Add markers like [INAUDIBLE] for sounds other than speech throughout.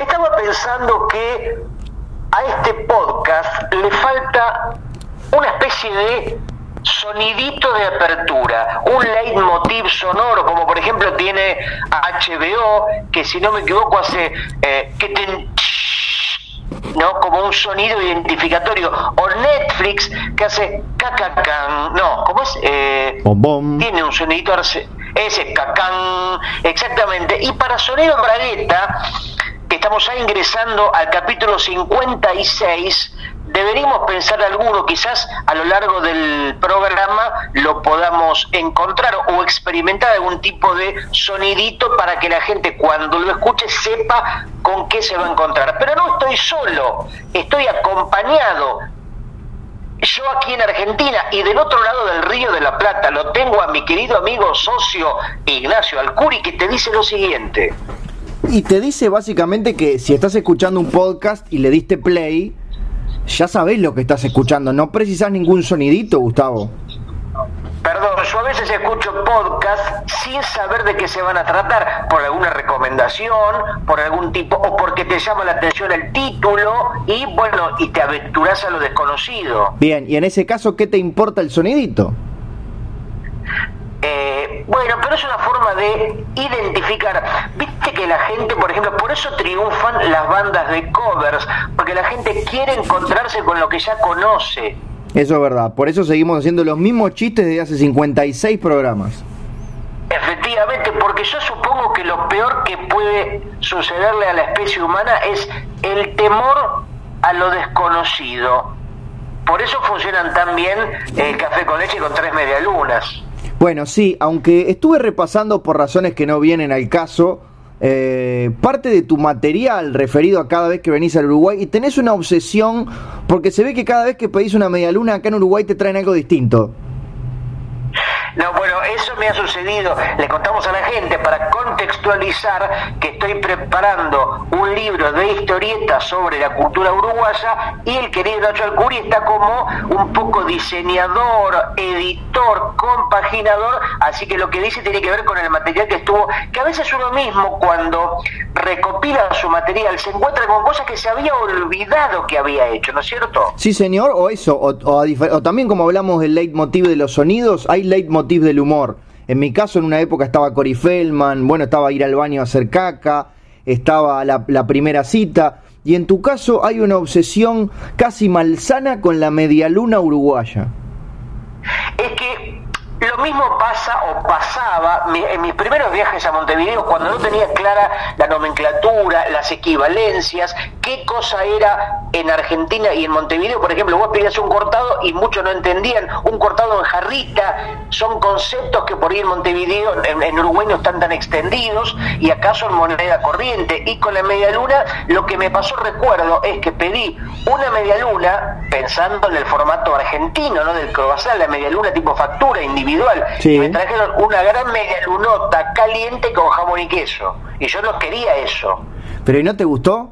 Estaba pensando que a este podcast le falta una especie de sonidito de apertura, un leitmotiv sonoro, como por ejemplo tiene HBO, que si no me equivoco hace eh, que te ¿no? Como un sonido identificatorio. O Netflix, que hace cacacan, no, ¿cómo es? Eh, tiene un sonidito ese cacán, exactamente. Y para Sonido Bragueta, que estamos ya ingresando al capítulo 56, deberíamos pensar alguno, quizás a lo largo del programa lo podamos encontrar o experimentar algún tipo de sonidito para que la gente cuando lo escuche sepa con qué se va a encontrar. Pero no estoy solo, estoy acompañado. Yo aquí en Argentina y del otro lado del río de la Plata lo tengo a mi querido amigo socio Ignacio Alcuri que te dice lo siguiente. Y te dice básicamente que si estás escuchando un podcast y le diste play, ya sabés lo que estás escuchando, no precisas ningún sonidito, Gustavo. Perdón, yo a veces escucho podcast sin saber de qué se van a tratar, por alguna recomendación, por algún tipo, o porque te llama la atención el título y bueno, y te aventuras a lo desconocido. Bien, y en ese caso, ¿qué te importa el sonidito? Eh, bueno, pero es una forma de identificar. Viste que la gente, por ejemplo, por eso triunfan las bandas de covers, porque la gente quiere encontrarse con lo que ya conoce. Eso es verdad, por eso seguimos haciendo los mismos chistes de hace 56 programas. Efectivamente, porque yo supongo que lo peor que puede sucederle a la especie humana es el temor a lo desconocido. Por eso funcionan tan bien el café con leche con tres medialunas. Bueno, sí, aunque estuve repasando por razones que no vienen al caso, eh, parte de tu material referido a cada vez que venís al Uruguay y tenés una obsesión porque se ve que cada vez que pedís una media luna acá en Uruguay te traen algo distinto. No, bueno, eso me ha sucedido. Le contamos a la gente para contextualizar que estoy preparando un libro de historietas sobre la cultura uruguaya y el querido Nacho Alcuri está como un poco diseñador, editor, compaginador, así que lo que dice tiene que ver con el material que estuvo, que a veces uno mismo cuando recopila su material se encuentra con cosas que se había olvidado que había hecho, ¿no es cierto? Sí, señor, o eso, o, o también como hablamos del leitmotiv de los sonidos, hay leitmotiv del humor. En mi caso, en una época estaba Cory Feldman, bueno, estaba ir al baño a hacer caca, estaba la, la primera cita, y en tu caso hay una obsesión casi malsana con la medialuna uruguaya. Es que lo mismo pasa o pasaba en mis primeros viajes a Montevideo cuando no tenía clara la nomenclatura, las equivalencias, qué cosa era en Argentina y en Montevideo. Por ejemplo, vos pedías un cortado y muchos no entendían. Un cortado en jarrita son conceptos que por ahí en Montevideo, en, Uruguay no están tan extendidos y acá son moneda corriente. Y con la media luna, lo que me pasó, recuerdo, es que pedí una media luna pensando en el formato argentino, ¿no? Del croissant, la media luna tipo factura individual individual. Y me trajeron una gran media lunota caliente con jamón y queso. Y yo no quería eso. ¿Pero y no te gustó?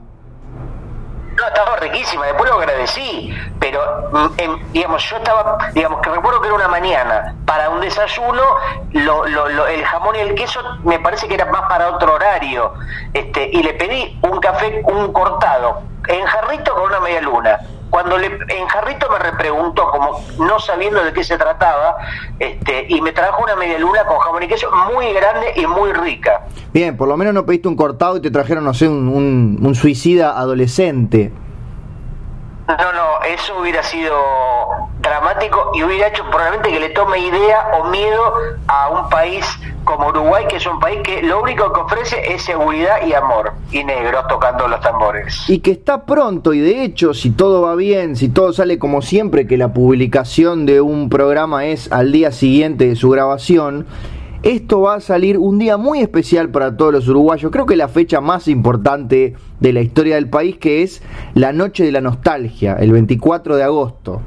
No, estaba riquísima, después lo agradecí, pero mm, digamos, yo estaba, digamos, que recuerdo que era una mañana, para un desayuno, lo, lo, el jamón y el queso me parece que era más para otro horario, este, y le pedí un café, un cortado, en jarrito con una media luna, cuando le, en Jarrito me repreguntó, como no sabiendo de qué se trataba, este, y me trajo una media luna con jamón y queso muy grande y muy rica. Bien, por lo menos no pediste un cortado y te trajeron, no sé, un, un suicida adolescente. No, no, eso hubiera sido dramático y hubiera hecho probablemente que le tome idea o miedo a un país como Uruguay, que es un país que lo único que ofrece es seguridad y amor, y negros tocando los tambores. Y que está pronto, y de hecho, si todo va bien, si todo sale como siempre, que la publicación de un programa es al día siguiente de su grabación, esto va a salir un día muy especial para todos los uruguayos, creo que la fecha más importante de la historia del país, que es la Noche de la Nostalgia, el 24 de agosto.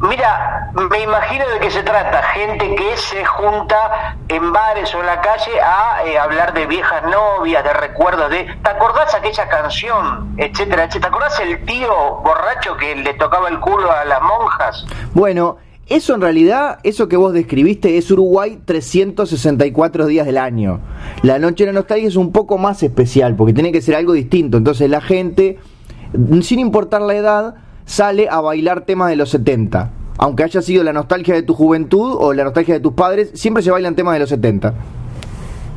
Mira, me imagino de qué se trata, gente que se junta en bares o en la calle a eh, hablar de viejas novias, de recuerdos de... ¿Te acordás aquella canción, etcétera, etcétera? ¿Te acordás el tío borracho que le tocaba el culo a las monjas? Bueno, eso en realidad, eso que vos describiste es Uruguay 364 días del año. La noche de la nostalgia es un poco más especial porque tiene que ser algo distinto. Entonces la gente, sin importar la edad, sale a bailar temas de los 70. Aunque haya sido la nostalgia de tu juventud o la nostalgia de tus padres, siempre se bailan temas de los 70.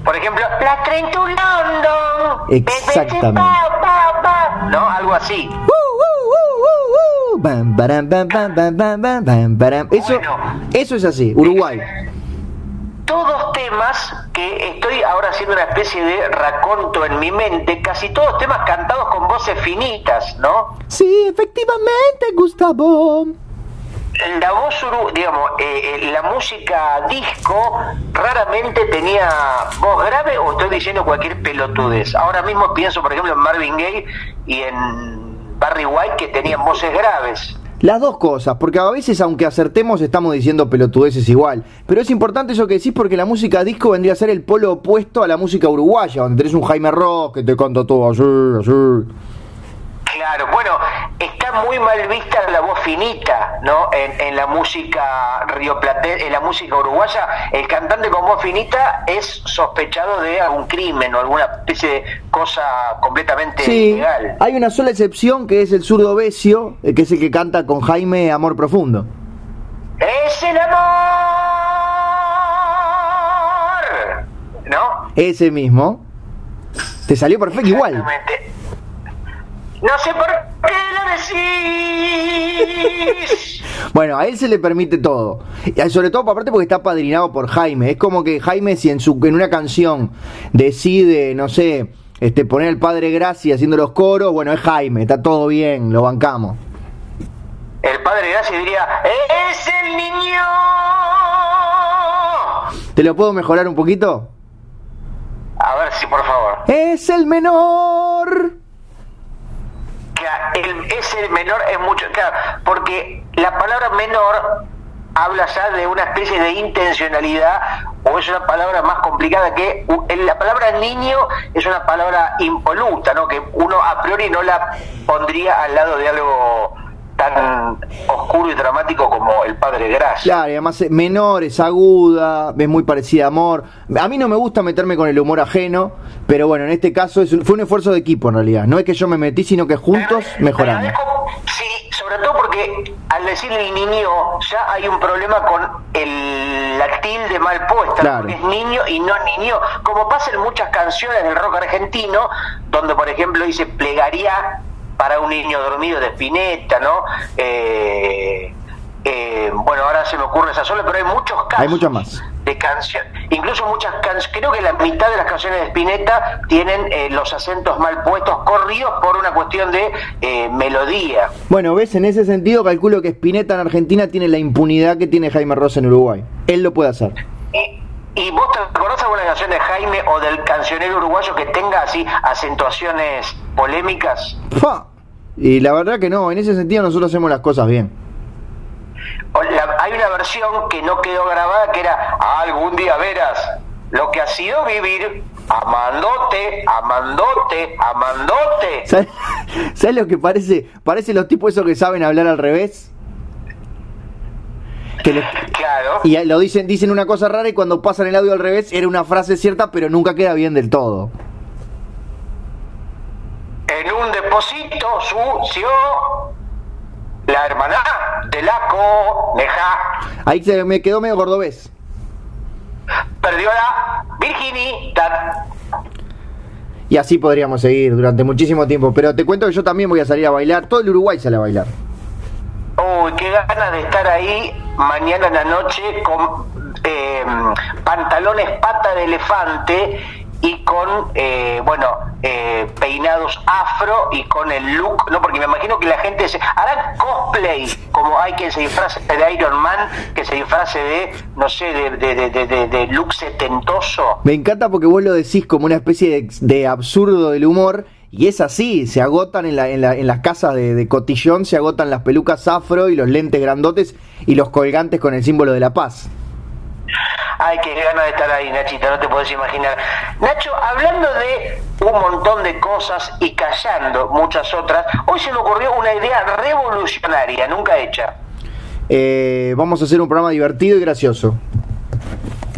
Por ejemplo, la Train to London. Exactamente. ¿No? Algo así. Eso, eso es así, Uruguay. Todos temas que estoy ahora haciendo una especie de raconto en mi mente, casi todos temas cantados con voces finitas, ¿no? Sí, efectivamente, Gustavo la voz, digamos, eh, eh, la música disco raramente tenía voz grave o estoy diciendo cualquier pelotudez. Ahora mismo pienso, por ejemplo, en Marvin Gaye y en Barry White que tenían voces graves. Las dos cosas, porque a veces aunque acertemos estamos diciendo pelotudeces igual. Pero es importante eso que decís porque la música disco vendría a ser el polo opuesto a la música uruguaya, donde tenés un Jaime Ross que te canta todo así, así. Claro, bueno, está muy mal vista la voz finita, ¿no? En, la música rioplatense, en la música uruguaya, el cantante con voz finita es sospechado de algún crimen o alguna especie de cosa completamente sí, ilegal. Hay una sola excepción que es el zurdo Besio, eh, que es el que canta con Jaime Amor Profundo. ¡Es el amor! ¿No? Ese mismo. Te salió perfecto igual. No sé por qué lo decís. bueno, a él se le permite todo. Y sobre todo, aparte, porque está padrinado por Jaime. Es como que Jaime, si en, su, en una canción decide, no sé, este, poner al padre Gracia haciendo los coros, bueno, es Jaime, está todo bien, lo bancamos. El padre Gracia diría: ¡Es el niño! ¿Te lo puedo mejorar un poquito? A ver si, por favor. ¡Es el menor! El, ese menor es mucho, claro, porque la palabra menor habla ya de una especie de intencionalidad o es una palabra más complicada que la palabra niño es una palabra impoluta, ¿no? Que uno a priori no la pondría al lado de algo tan oscuro y dramático como El Padre Gracia. Claro, y además menor, es aguda, es muy parecida a Amor. A mí no me gusta meterme con el humor ajeno, pero bueno, en este caso fue un esfuerzo de equipo en realidad. No es que yo me metí, sino que juntos mejoramos. Sí, sobre todo porque al decir el niño ya hay un problema con el, la tilde mal puesta, porque es niño y no niño, como pasa en muchas canciones del rock argentino, donde por ejemplo dice plegaría para un niño dormido de Spinetta, ¿no? Eh, eh, bueno, ahora se me ocurre esa sola, pero hay muchos casos hay muchas más. de canciones, incluso muchas canciones, creo que la mitad de las canciones de Spinetta tienen eh, los acentos mal puestos, corridos por una cuestión de melodía. Bueno, ves, en ese sentido calculo que Spinetta en Argentina tiene la impunidad que tiene Jaime Ross en Uruguay. Él lo puede hacer. ¿Y vos te acordás alguna canción de Jaime o del cancionero uruguayo que tenga así acentuaciones polémicas? Y la verdad que no, en ese sentido nosotros hacemos las cosas bien. hay una versión que no quedó grabada que era algún día verás lo que ha sido vivir amandote, amandote, amandote. ¿Sabes, ¿Sabes lo que parece? Parece los tipos esos que saben hablar al revés. claro. Y lo dicen, dicen una cosa rara y cuando pasan el audio al revés era una frase cierta, pero nunca queda bien del todo en un depósito sucio la hermana de la coneja. Ahí se me quedó medio cordobés. Perdió la virginidad. Y así podríamos seguir durante muchísimo tiempo. Pero te cuento que yo también voy a salir a bailar. Todo el Uruguay sale a bailar. Uy, qué ganas de estar ahí mañana en la noche con eh, pantalones pata de elefante y con, eh, bueno, eh, peinados afro y con el look, no, porque me imagino que la gente hará cosplay, como hay quien se disfrace de Iron Man, que se disfrace de, no sé, de, de, de, de look setentoso. Me encanta porque vos lo decís como una especie de, absurdo del humor. Y es así, se agotan en, la, en, la, en las casas de, cotillón, se agotan las pelucas afro y los lentes grandotes y los colgantes con el símbolo de la paz. Ay, qué ganas de estar ahí, Nachita, no te puedes imaginar. Nacho, hablando de un montón de cosas y callando muchas otras, hoy se me ocurrió una idea revolucionaria, nunca hecha. eh, vamos a hacer un programa divertido y gracioso.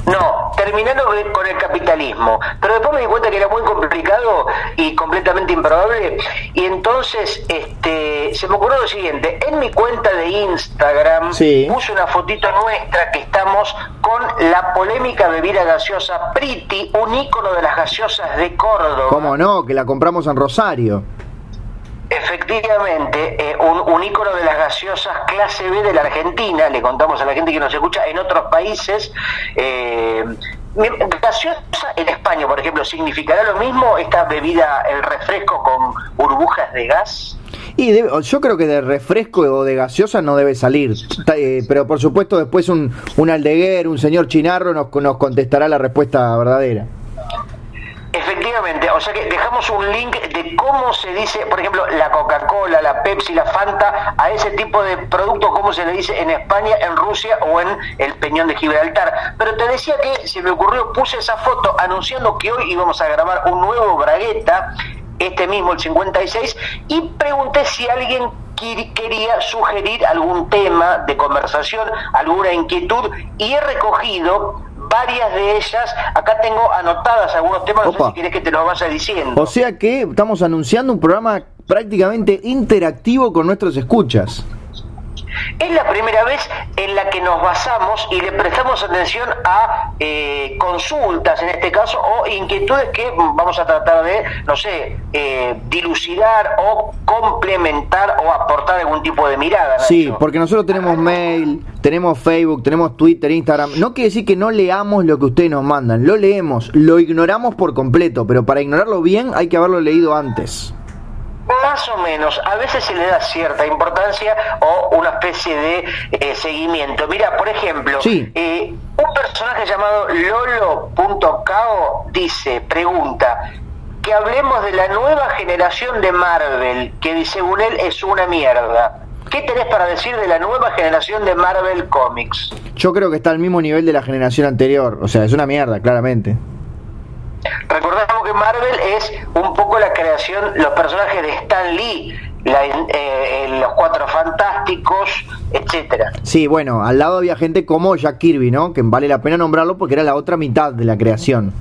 No, terminando con el capitalismo. Pero después me di cuenta que era muy complicado y completamente improbable. Y entonces este, se me ocurrió lo siguiente. En mi cuenta de Instagram puse una fotito nuestra que estamos con la polémica bebida gaseosa Priti, un ícono de las gaseosas de Córdoba. ¿Cómo no? Que la compramos en Rosario. Efectivamente, eh, un, ícono de las gaseosas clase B de la Argentina, le contamos a la gente que nos escucha en otros países. Eh, gaseosa en España, por ejemplo, ¿significará lo mismo esta bebida, el refresco con burbujas de gas? Y yo creo que de refresco o de gaseosa no debe salir, eh, pero por supuesto después un, un aldeguer, un señor chinarro nos, nos contestará la respuesta verdadera. Efectivamente, o sea que dejamos un link de cómo se dice, por ejemplo, la Coca-Cola, la Pepsi, la Fanta, a ese tipo de producto, cómo se le dice en España, en Rusia o en el Peñón de Gibraltar. Pero te decía que se me ocurrió, puse esa foto anunciando que hoy íbamos a grabar un nuevo Bragueta, este mismo, el 56, y pregunté si alguien quería sugerir algún tema de conversación, alguna inquietud, y he recogido varias de ellas, acá tengo anotadas algunos temas, no sé si quieres que te los vaya diciendo. O sea que estamos anunciando un programa prácticamente interactivo con nuestros escuchas. Es la primera vez en la que nos basamos y le prestamos atención a eh, consultas, en este caso, o inquietudes que vamos a tratar de, no sé, eh, dilucidar o complementar o aportar algún tipo de mirada. Sí, porque nosotros tenemos mail, tenemos Facebook, tenemos Twitter, Instagram. No quiere decir que no leamos lo que ustedes nos mandan, lo leemos, lo ignoramos por completo, pero para ignorarlo bien hay que haberlo leído antes. Más o menos, a veces se le da cierta importancia o una especie de eh, seguimiento. Mira, por ejemplo, eh, un personaje llamado Lolo.cao dice, pregunta, que hablemos de la nueva generación de Marvel, que según él es una mierda. ¿Qué tenés para decir de la nueva generación de Marvel Comics? Yo creo que está al mismo nivel de la generación anterior, o sea, es una mierda, claramente. Recordemos que Marvel es un poco la creación, los personajes de Stan Lee, eh, los Cuatro Fantásticos, etcétera. Sí, bueno, al lado había gente como Jack Kirby, ¿no? Que vale la pena nombrarlo porque era la otra mitad de la creación.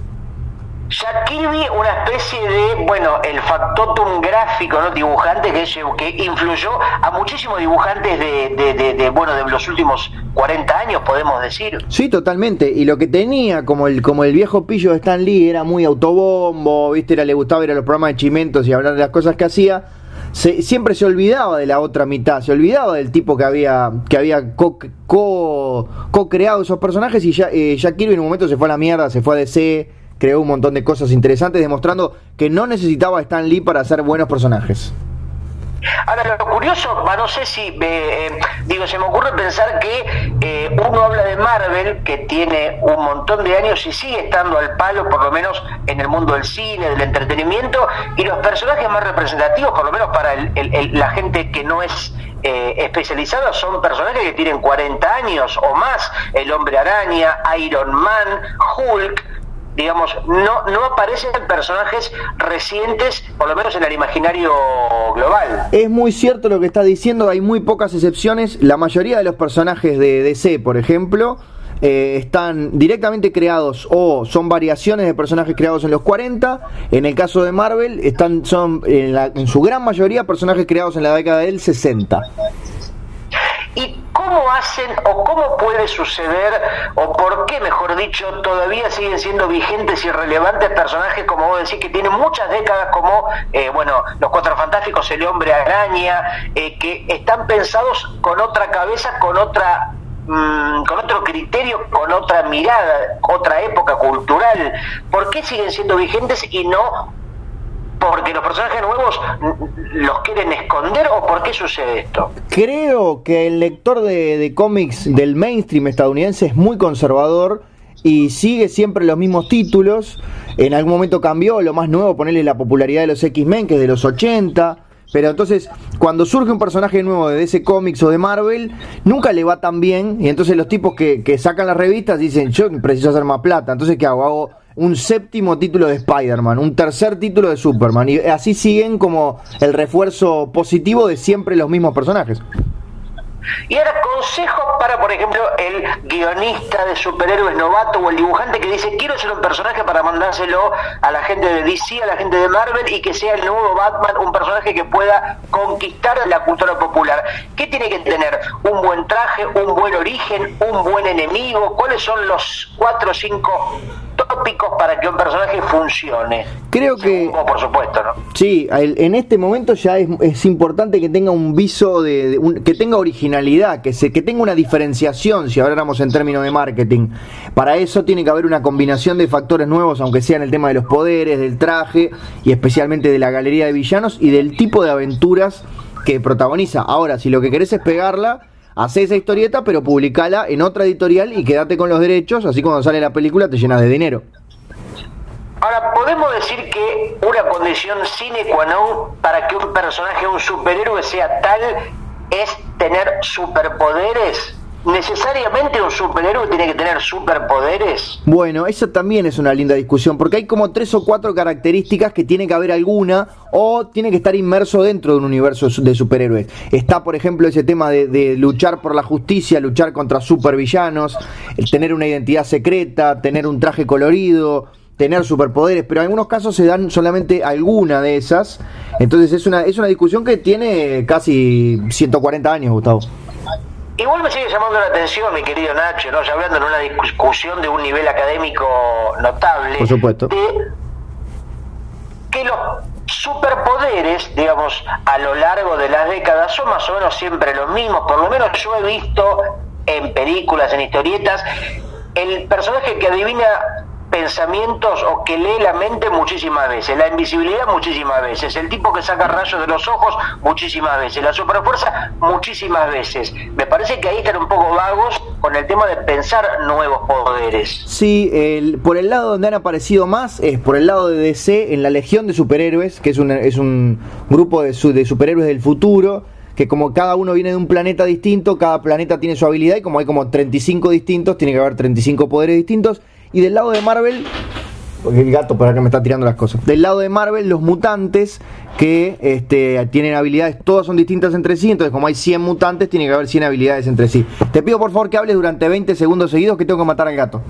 Jack Kirby, una especie de, bueno, el factotum gráfico, ¿no? Dibujante que, influyó a muchísimos dibujantes de, de, bueno, de los últimos 40 años, podemos decir. Sí, totalmente. Y lo que tenía, como el, como el viejo pillo de Stan Lee, era muy autobombo, ¿viste? Era, le gustaba ir a los programas de chimentos y hablar de las cosas que hacía. siempre se olvidaba de la otra mitad, se olvidaba del tipo que había que había co, co, creado esos personajes y ya, eh, Jack Kirby en un momento se fue a la mierda, se fue a DC, creó un montón de cosas interesantes demostrando que no necesitaba Stan Lee para hacer buenos personajes. Ahora, lo curioso, no sé si, eh, digo, se me ocurre pensar que eh, uno habla de Marvel, que tiene un montón de años y sigue estando al palo, por lo menos en el mundo del cine, del entretenimiento, y los personajes más representativos, por lo menos para la gente que no es eh, son personajes que tienen 40 años o más, el hombre araña, Iron Man, Hulk, digamos, no, no aparecen personajes recientes, por lo menos en el imaginario global. Es muy cierto lo que está diciendo, hay muy pocas excepciones. La mayoría de los personajes de DC, por ejemplo, eh, están directamente creados o son variaciones de personajes creados en los 40. En el caso de Marvel, están, son en, en su gran mayoría personajes creados en la década del 60. ¿Y cómo hacen o cómo puede suceder o por qué, mejor dicho, todavía siguen siendo vigentes y relevantes personajes, como vos decís, que tienen muchas décadas, como, eh, bueno, los Cuatro Fantásticos, el Hombre Araña, eh, que están pensados con otra cabeza, con otra mm, con otro criterio, con otra mirada, otra época cultural. ¿Por qué siguen siendo vigentes y no porque los personajes nuevos los quieren esconder o por qué sucede esto? Creo que el lector de, cómics del mainstream estadounidense es muy conservador y sigue siempre los mismos títulos. En algún momento cambió, lo más nuevo, ponerle la popularidad de los X-Men, que es de los 80. Pero entonces, cuando surge un personaje nuevo de ese cómics o de Marvel, nunca le va tan bien. Y entonces los tipos que, que sacan las revistas dicen, yo preciso hacer más plata. Entonces, ¿qué hago? Hago un séptimo título de Spider-Man, un tercer título de Superman, y así siguen como el refuerzo positivo de siempre los mismos personajes. Y ahora consejos para, por ejemplo, el guionista de superhéroes novato o el dibujante que dice quiero ser un personaje para mandárselo a la gente de DC, a la gente de Marvel y que sea el nuevo Batman, un personaje que pueda conquistar la cultura popular. ¿Qué tiene que tener? Un buen traje, un buen origen, un buen enemigo. ¿Cuáles son los cuatro o cinco tópicos para que un personaje funcione? Creo que... por supuesto, ¿no? Sí, en este momento ya es, importante que tenga un viso de, que tenga originalidad, que se que tenga una diferenciación, si habláramos en términos de marketing. Para eso tiene que haber una combinación de factores nuevos, aunque sea en el tema de los poderes, del traje y especialmente de la galería de villanos y del tipo de aventuras que protagoniza. Ahora, si lo que querés es pegarla, hace esa historieta, pero publicala en otra editorial y quédate con los derechos, así cuando sale la película te llenas de dinero. Ahora, ¿podemos decir que una condición sine qua non para que un personaje, un superhéroe sea tal, es tener superpoderes? ¿Necesariamente un superhéroe tiene que tener superpoderes? Bueno, eso también es una linda discusión, porque hay como tres o cuatro características que tiene que haber alguna o tiene que estar inmerso dentro de un universo de superhéroes. Está, por ejemplo, ese tema de, luchar por la justicia, luchar contra supervillanos, el tener una identidad secreta, tener un traje colorido, tener superpoderes, pero en algunos casos se dan solamente alguna de esas. Entonces es una, es una discusión que tiene casi 140 años, Gustavo. Igual me sigue llamando la atención, mi querido Nacho, ¿no? ya hablando en una discusión de un nivel académico notable. Por supuesto. que los superpoderes, digamos, a lo largo de las décadas son más o menos siempre los mismos. Por lo menos yo he visto en películas, en historietas, el personaje que adivina pensamientos o que lee la mente muchísimas veces, la invisibilidad muchísimas veces, el tipo que saca rayos de los ojos muchísimas veces, la superfuerza muchísimas veces. Me parece que ahí están un poco vagos con el tema de pensar nuevos poderes. Sí, el, por el lado donde han aparecido más es por el lado de DC en la Legión de Superhéroes, que es un, es un grupo de, de superhéroes del futuro que como cada uno viene de un planeta distinto, cada planeta tiene su habilidad y como hay como 35 distintos, tiene que haber 35 poderes distintos y del lado de Marvel, porque el gato por acá me está tirando las cosas. Del lado de Marvel, los mutantes que este, tienen habilidades, todas son distintas entre sí, entonces como hay 100 mutantes, tiene que haber 100 habilidades entre sí. Te pido por favor que hables durante 20 segundos seguidos que tengo que matar al gato.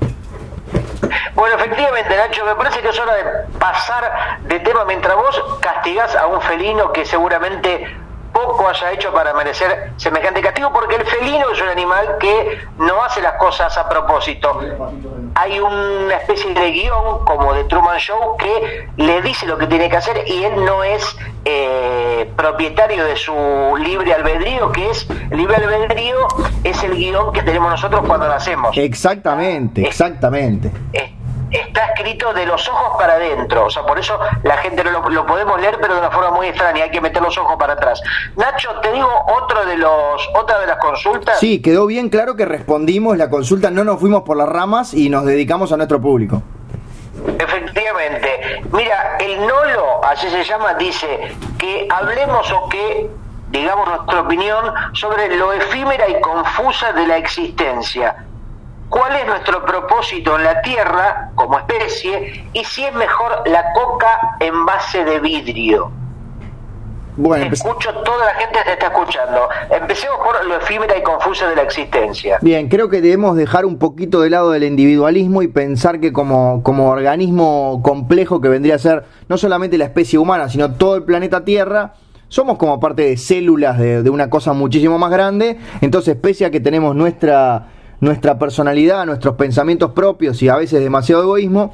Bueno, efectivamente, Nacho, me parece que es hora de pasar de tema mientras vos castigás a un felino que seguramente poco haya hecho para merecer semejante castigo, porque el felino es un animal que no hace las cosas a propósito. Hay una especie de guion, como de Truman Show, que le dice lo que tiene que hacer y él no es eh, propietario de su libre albedrío, que es el libre albedrío es el guion que tenemos nosotros cuando nacemos. Exactamente, exactamente está escrito de los ojos para adentro. O sea, por eso la gente no lo, podemos leer, pero de una forma muy extraña. Hay que meter los ojos para atrás. Nacho, te digo otro de los, otra de las consultas. Sí, quedó bien claro que respondimos la consulta, no nos fuimos por las ramas y nos dedicamos a nuestro público. Efectivamente. Mira, el Nolo, así se llama, dice que hablemos o que digamos nuestra opinión sobre lo efímera y confusa de la existencia cuál es nuestro propósito en la Tierra como especie y si es mejor la coca en base de vidrio. Bueno, escucho, toda la gente te está escuchando. Empecemos por lo efímera y confusa de la existencia. Bien, creo que debemos dejar un poquito de lado del individualismo y pensar que como, como organismo complejo que vendría a ser no solamente la especie humana, sino todo el planeta Tierra, somos como parte de células de, de una cosa muchísimo más grande. Entonces, pese a que tenemos nuestra nuestra personalidad, nuestros pensamientos propios y a veces demasiado egoísmo,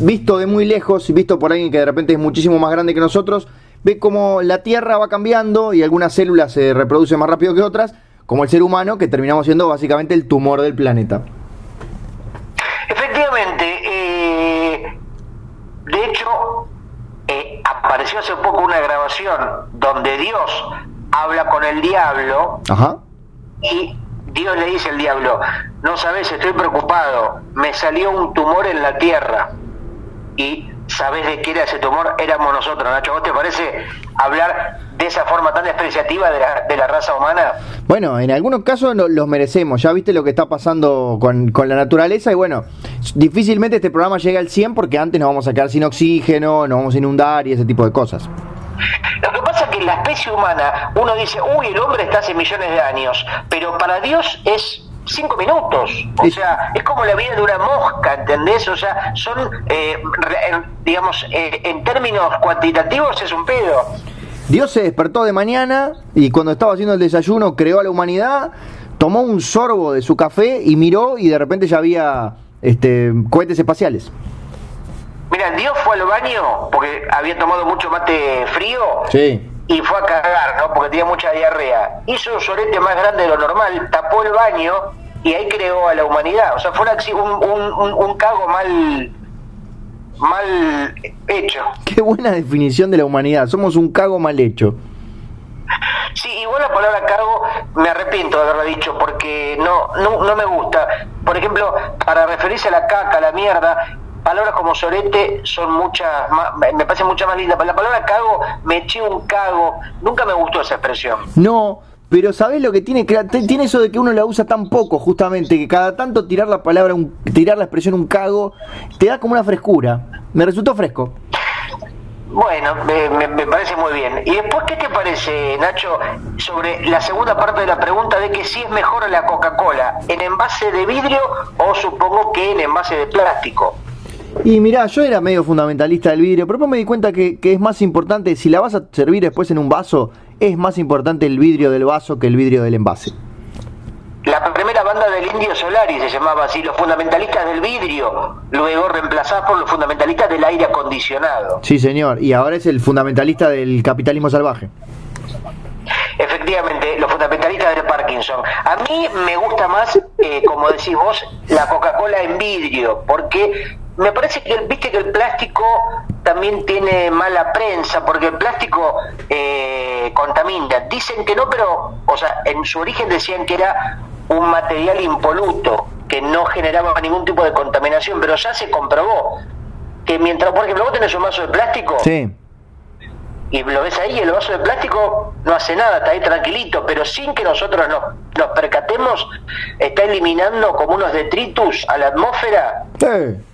visto de muy lejos, visto por alguien que de repente es muchísimo más grande que nosotros, ve como la Tierra va cambiando y algunas células se reproducen más rápido que otras, como el ser humano, que terminamos siendo básicamente el tumor del planeta. Efectivamente, eh, de hecho, eh, apareció hace poco una grabación donde Dios habla con el diablo Ajá. y Dios le dice al diablo, no sabes, estoy preocupado, me salió un tumor en la tierra. Y sabes de qué era ese tumor, éramos nosotros, Nacho. ¿Vos te parece hablar de esa forma tan despreciativa de la, de la raza humana? Bueno, en algunos casos los merecemos. Ya viste lo que está pasando con, con, la naturaleza y bueno, difícilmente este programa llega al 100 porque antes nos vamos a quedar sin oxígeno, nos vamos a inundar y ese tipo de cosas. La especie humana, uno dice, uy, el hombre está hace millones de años, pero para Dios es cinco minutos. O sea, es como la vida de una mosca, ¿entendés? O sea, son, eh, digamos, eh, en términos cuantitativos es un pedo. Dios se despertó de mañana y cuando estaba haciendo el desayuno creó a la humanidad, tomó un sorbo de su café y miró y de repente ya había este, cohetes espaciales. Mira, Dios fue al baño porque había tomado mucho mate frío. Sí. Y fue a cagar, ¿no? Porque tenía mucha diarrea. Hizo un solete más grande de lo normal, tapó el baño y ahí creó a la humanidad. O sea, fue un, un, un, cago mal mal hecho. Qué buena definición de la humanidad. Somos un cago mal hecho. Sí, igual la palabra cago me arrepiento de haberla dicho porque no, no, no me gusta. Por ejemplo, para referirse a la caca, a la mierda, palabras como sorete son muchas más, me parece mucha más linda. La palabra cago, me eché un cago, nunca me gustó esa expresión. No, pero ¿sabés lo que tiene? Tiene eso de que uno la usa tan poco, justamente, que cada tanto tirar la palabra, un, tirar la expresión un cago, te da como una frescura. Me resultó fresco. Bueno, me, me, parece muy bien. ¿Y después qué te parece, Nacho, sobre la segunda parte de la pregunta de que si es mejor la Coca-Cola en envase de vidrio o supongo que en envase de plástico? Y mirá, yo era medio fundamentalista del vidrio, pero después me di cuenta que, que, es más importante, si la vas a servir después en un vaso, es más importante el vidrio del vaso que el vidrio del envase. La primera banda del Indio Solari se llamaba así, los fundamentalistas del vidrio, luego reemplazados por los fundamentalistas del aire acondicionado. Sí, señor, y ahora es el fundamentalista del capitalismo salvaje. Efectivamente, los fundamentalistas del Parkinson. A mí me gusta más, eh, como decís vos, la Coca-Cola en vidrio, porque me parece que viste que el plástico también tiene mala prensa porque el plástico eh, contamina. Dicen que no, pero, o sea, en su origen decían que era un material impoluto, que no generaba ningún tipo de contaminación, pero ya se comprobó que mientras, por ejemplo, vos tenés un vaso de plástico. Sí. Y lo ves ahí, el vaso de plástico no hace nada, está ahí tranquilito, pero sin que nosotros nos, nos percatemos, está eliminando como unos detritus a la atmósfera. Sí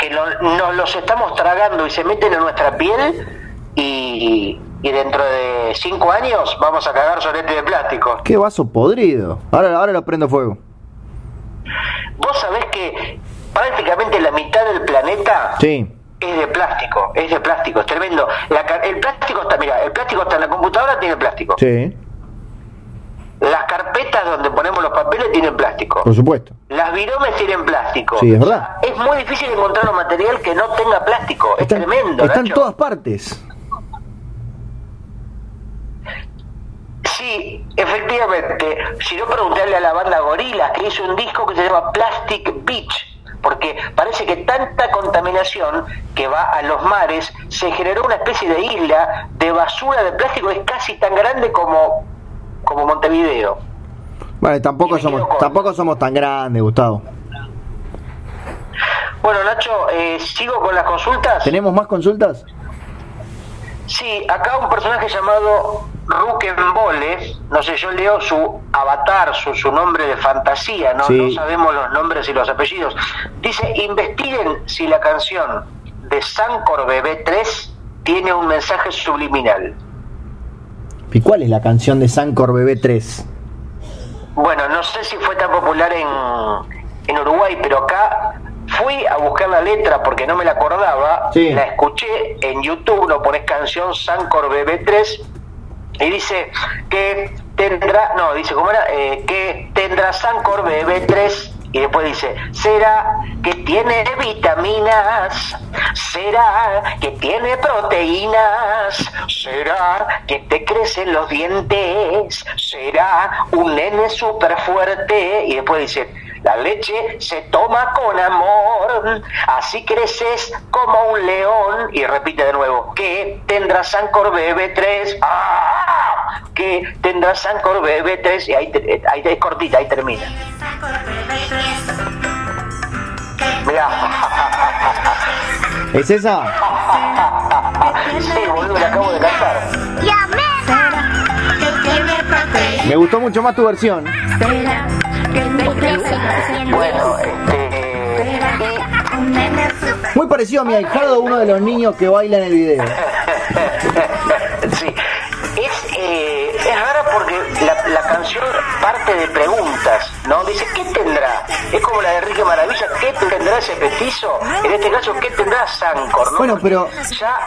que nos los estamos tragando y se meten en nuestra piel y, dentro de cinco años vamos a cagar solete de plástico. Qué vaso podrido. Ahora, ahora lo prendo fuego. Vos sabés que prácticamente la mitad del planeta sí. es de plástico, es de plástico, es tremendo. el plástico está, mira, el plástico está en la computadora, tiene plástico. Sí. Las carpetas donde ponemos los papeles tienen plástico. Por supuesto. Las viromes tienen plástico. Sí, es verdad. Es muy difícil encontrar un material que no tenga plástico. es tremendo. Está en todas partes. Sí, efectivamente. Si no, preguntarle a la banda Gorilas, que hizo un disco que se llama Plastic Beach, porque parece que tanta contaminación que va a los mares se generó una especie de isla de basura de plástico, es casi tan grande como como Montevideo. Vale, tampoco somos, tampoco somos tan grandes, Gustavo. Bueno, Nacho, eh, sigo con las consultas. ¿Tenemos más consultas? Sí, acá un personaje llamado Rukenbole, no sé, yo leo su avatar, su, su nombre de fantasía, ¿no? no sabemos los nombres y los apellidos. Dice, investiguen si la canción de Sancor Bebé 3 tiene un mensaje subliminal. ¿Y cuál es la canción de Sancor Bebé 3? Bueno, no sé si fue tan popular en, en Uruguay, pero acá fui a buscar la letra porque no me la acordaba, la escuché en YouTube, no pones canción Sancor Bebé 3 y dice que tendrá, no, dice cómo era, eh, que tendrá Sancor Bebé 3 y después dice, ¿será que tiene vitaminas? ¿Será que tiene proteínas? ¿Será que te crecen los dientes? ¿Será un nene súper fuerte? Y después dice, la leche se toma con amor, así creces como un león. Y repite de nuevo, que tendrá Sancor BB3. ¡Ah! Que tendrá Sancor BB3. Y ahí, ahí es cortita, ahí termina. Mira. ¿Es esa? sí, boludo, la acabo de cantar. Me gustó mucho más tu versión. Muy parecido a mi ahijado, uno de los niños que baila en el video. [LAUGHS] porque la, la, canción parte de preguntas, ¿no? Dice, ¿qué tendrá? Es como la de Enrique Maravilla, ¿qué tendrá ese petizo? En este caso, ¿qué tendrá Sancor? ¿no? Bueno, pero ya...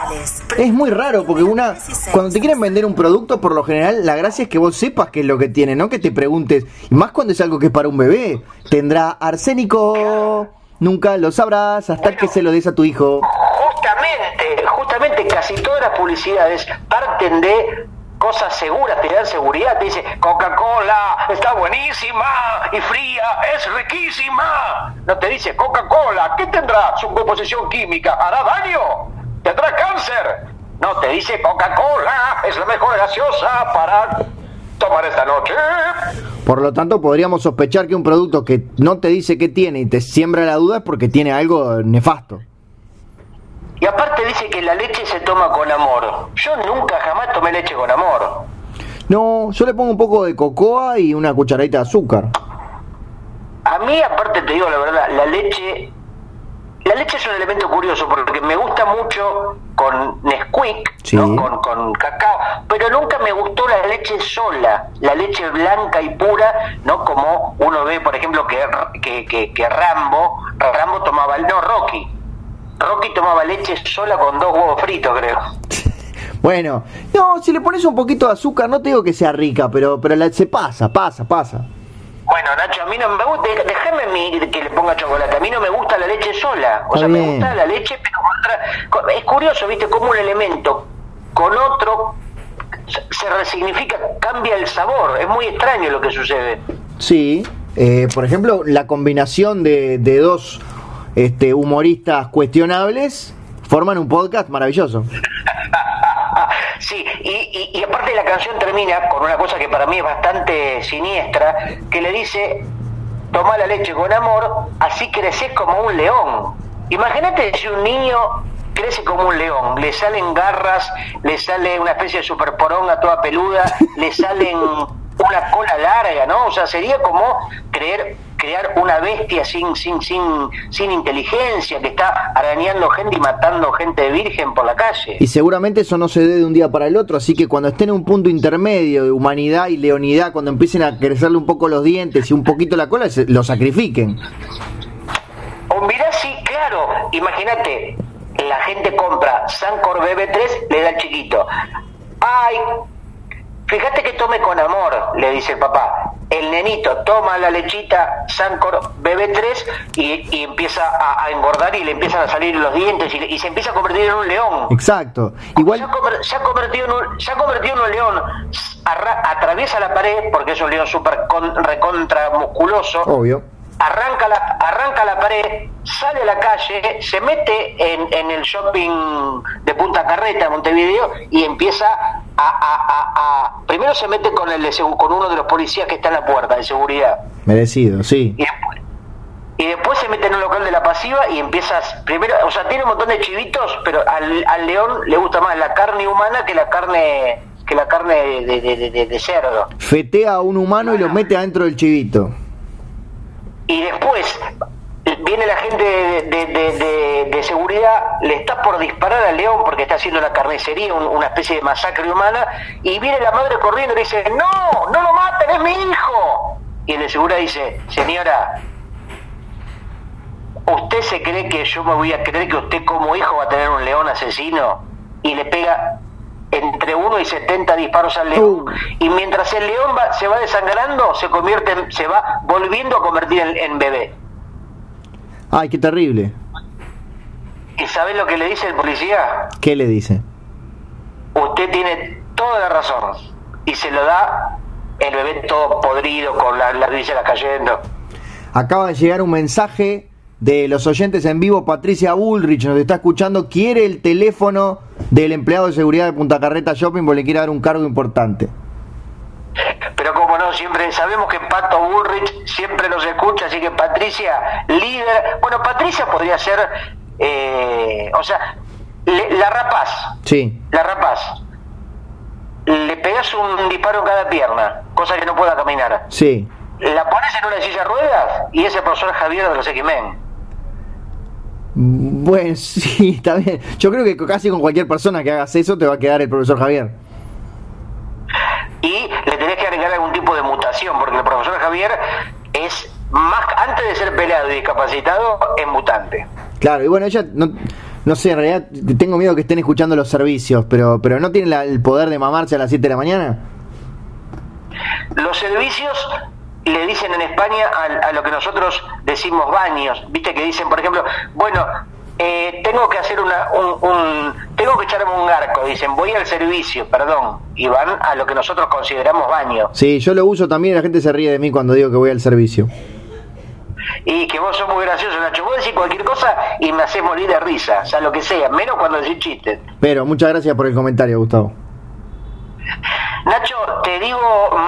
es muy raro, porque una cuando te quieren vender un producto, por lo general, la gracia es que vos sepas qué es lo que tiene, no que te preguntes, y más cuando es algo que es para un bebé, ¿tendrá arsénico? Nunca lo sabrás hasta que se lo des a tu hijo. Justamente, justamente casi todas las publicidades parten de cosas seguras, te dan seguridad, te dice Coca-Cola está buenísima y fría, es riquísima. No te dice Coca-Cola, ¿qué tendrá su composición química? ¿Hará daño? ¿Tendrá cáncer? No, te dice Coca-Cola es la mejor gaseosa para tomar esta noche. Por lo tanto, podríamos sospechar que un producto que no te dice qué tiene y te siembra la duda es porque tiene algo nefasto. Aparte dice que la leche se toma con amor. Yo nunca jamás tomé leche con amor. No, yo le pongo un poco de cocoa y una cucharadita de azúcar. A mí, aparte te digo la verdad, la leche... La leche es un elemento curioso porque me gusta mucho con Nesquik, ¿no? con, con cacao, pero nunca me gustó la leche sola, la leche blanca y pura, no como uno ve, por ejemplo, que, que, que, que Rambo, Rambo tomaba, no, Rocky, Rocky tomaba leche sola con dos huevos fritos, creo. [LAUGHS] Bueno, no, si le pones un poquito de azúcar, no te digo que sea rica, pero, pero la, se pasa, pasa, pasa. Bueno, Nacho, a mí no me gusta, déjame que le ponga chocolate, a mí no me gusta la leche sola, o sea, me gusta la leche, pero otra, es curioso, viste, como un elemento con otro se resignifica, cambia el sabor, es muy extraño lo que sucede. Sí, eh, por ejemplo, la combinación de, de dos este, humoristas cuestionables forman un podcast maravilloso. [LAUGHS] sí, y, aparte la canción termina con una cosa que para mí es bastante siniestra, que le dice, toma la leche con amor, así creces como un león. Imagínate si un niño crece como un león, le salen garras, le sale una especie de superporonga toda peluda, le salen una cola larga, ¿no? O sea, sería como creer crear una bestia sin, sin, sin, sin inteligencia, que está arañando gente y matando gente de virgen por la calle. Y seguramente eso no se dé de un día para el otro, así que cuando estén en un punto intermedio de humanidad y leonidad, cuando empiecen a crecerle un poco los dientes y un poquito la cola, lo sacrifiquen. O mirá, sí, claro, imagínate, la gente compra Sancor BB3, le da al chiquito. Ay, Fíjate que tome con amor, le dice el papá. El nenito toma la lechita Sancor BB3 y, empieza a, engordar y le empiezan a salir los dientes y, se empieza a convertir en un león. Exacto. Igual... Se ha, convertido, en un, se ha convertido en un león. atraviesa la pared porque es un león súper recontra musculoso. Obvio arranca la, arranca la pared, sale a la calle, se mete en, en el shopping de Punta Carreta, Montevideo, y empieza a, a, primero se mete con el con uno de los policías que está en la puerta de seguridad. Merecido, sí. Y después, se mete en un local de la pasiva y empiezas, primero, o sea, tiene un montón de chivitos, pero al, al león le gusta más la carne humana que la carne que la carne de, de, de, de cerdo. Fetea a un humano y lo mete adentro del chivito y después viene la gente de, seguridad, le está por disparar al león porque está haciendo una carnicería, una especie de masacre humana, y viene la madre corriendo y dice, no, no lo maten, es mi hijo. Y el de seguridad dice, señora, ¿usted se cree que yo me voy a creer que usted como hijo va a tener un león asesino? Y le pega entre 1 y 70 disparos al león. Y mientras el león va, se va desangrando, se convierte, se va volviendo a convertir en, bebé. Ay, qué terrible. ¿Y sabes lo que le dice el policía? ¿Qué le dice? Usted tiene toda la razón. Y se lo da el bebé todo podrido, con la, la cayendo. Acaba de llegar un mensaje de los oyentes en vivo, Patricia Bullrich nos está escuchando, quiere el teléfono del empleado de seguridad de Punta Carreta Shopping porque le quiere dar un cargo importante. Pero como no, siempre sabemos que Pato Bullrich siempre nos escucha, así que Patricia, líder, bueno, Patricia podría ser, eh, o sea, la rapaz. Sí. La rapaz. Le pegas un disparo en cada pierna, cosa que no pueda caminar. Sí. La pones en una silla de ruedas y ese profesor Javier de los X-Men. Bueno, [LAUGHS] sí, está bien. Yo creo que casi con cualquier persona que hagas eso te va a quedar el profesor Javier. Y le tenés que agregar algún tipo de mutación, porque el profesor Javier es más, antes de ser pelado y discapacitado, es mutante. Claro, y bueno, ella no, no sé, en realidad tengo miedo que estén escuchando los servicios, pero, pero ¿no tiene la- el poder de mamarse a las 7 de la mañana? Los servicios le dicen en España a, a lo que nosotros decimos baños. Viste que dicen, por ejemplo, bueno, eh, tengo que hacer una, un, un- tengo que echarme un garco. Dicen, voy al servicio, perdón. Y van a lo que nosotros consideramos baño. Sí, yo lo uso también y la gente se ríe de mí cuando digo que voy al servicio. Y que vos sos muy gracioso, Nacho. Vos decís cualquier cosa y me haces morir de risa. O sea, lo que sea, menos cuando decís chistes. Pero muchas gracias por el comentario, Gustavo. Nacho, te digo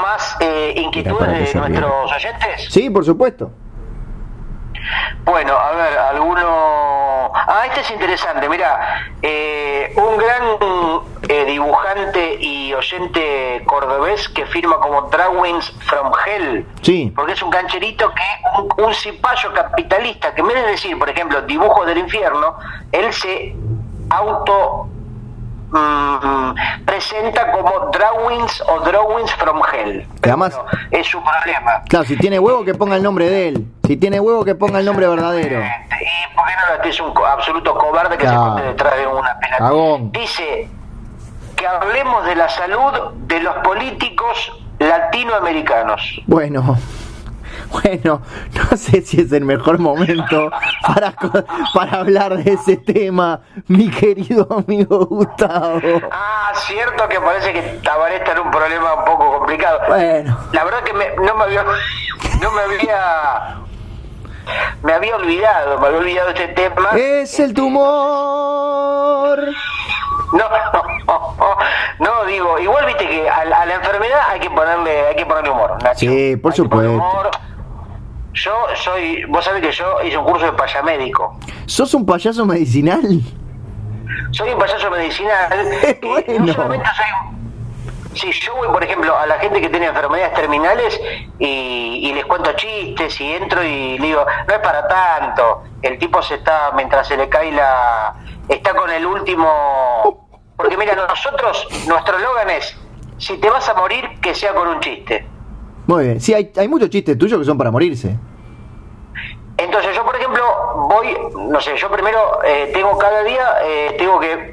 más eh, inquietudes de nuestros oyentes. Sí, por supuesto. Bueno, a ver, alguno... Ah, este es interesante, mira, eh, un gran eh, dibujante y oyente cordobés que firma como Drawings from Hell, Sí. porque es un cancherito que un, un cipayo capitalista, que en vez de decir, por ejemplo, dibujos del infierno, él se auto mm, presenta como Drawings o Drawings from Hell. Además- es su problema. Claro, si tiene huevo que ponga el nombre de él. Si tiene huevo que ponga el nombre verdadero. ¿Y por qué no es un absoluto cobarde que Claro. se esconde detrás de una pena? Dice que hablemos de la salud de los políticos latinoamericanos. Bueno, [LAUGHS] bueno, no sé si es el mejor momento para, para hablar de ese tema, mi querido amigo Gustavo. Ah, cierto que parece que Tabaré está en un problema un poco complicado. Bueno, La verdad que me- no me había no me había me había olvidado, me había olvidado este tema. es el tumor. No, [LAUGHS] no, digo, igual viste que a, la- a la enfermedad hay que ponerle, hay que ponerle humor, Nacho. Sí, por Hay supuesto. Yo soy, vos sabés que yo hice un curso de payamédico. ¿Sos un payaso medicinal? Soy un payaso medicinal. [LAUGHS] Bueno. No solamente soy Si yo voy, por ejemplo, a la gente que tiene enfermedades terminales y, y les cuento chistes y entro y le digo, no es para tanto. El tipo se está, mientras se le cae la... Está con el último... Porque mira, nosotros, nuestro eslogan es, si te vas a morir, que sea con un chiste. Muy bien. Sí, hay, hay muchos chistes tuyos que son para morirse. Entonces yo, por ejemplo, voy, no sé, yo primero eh, tengo cada día, eh, tengo que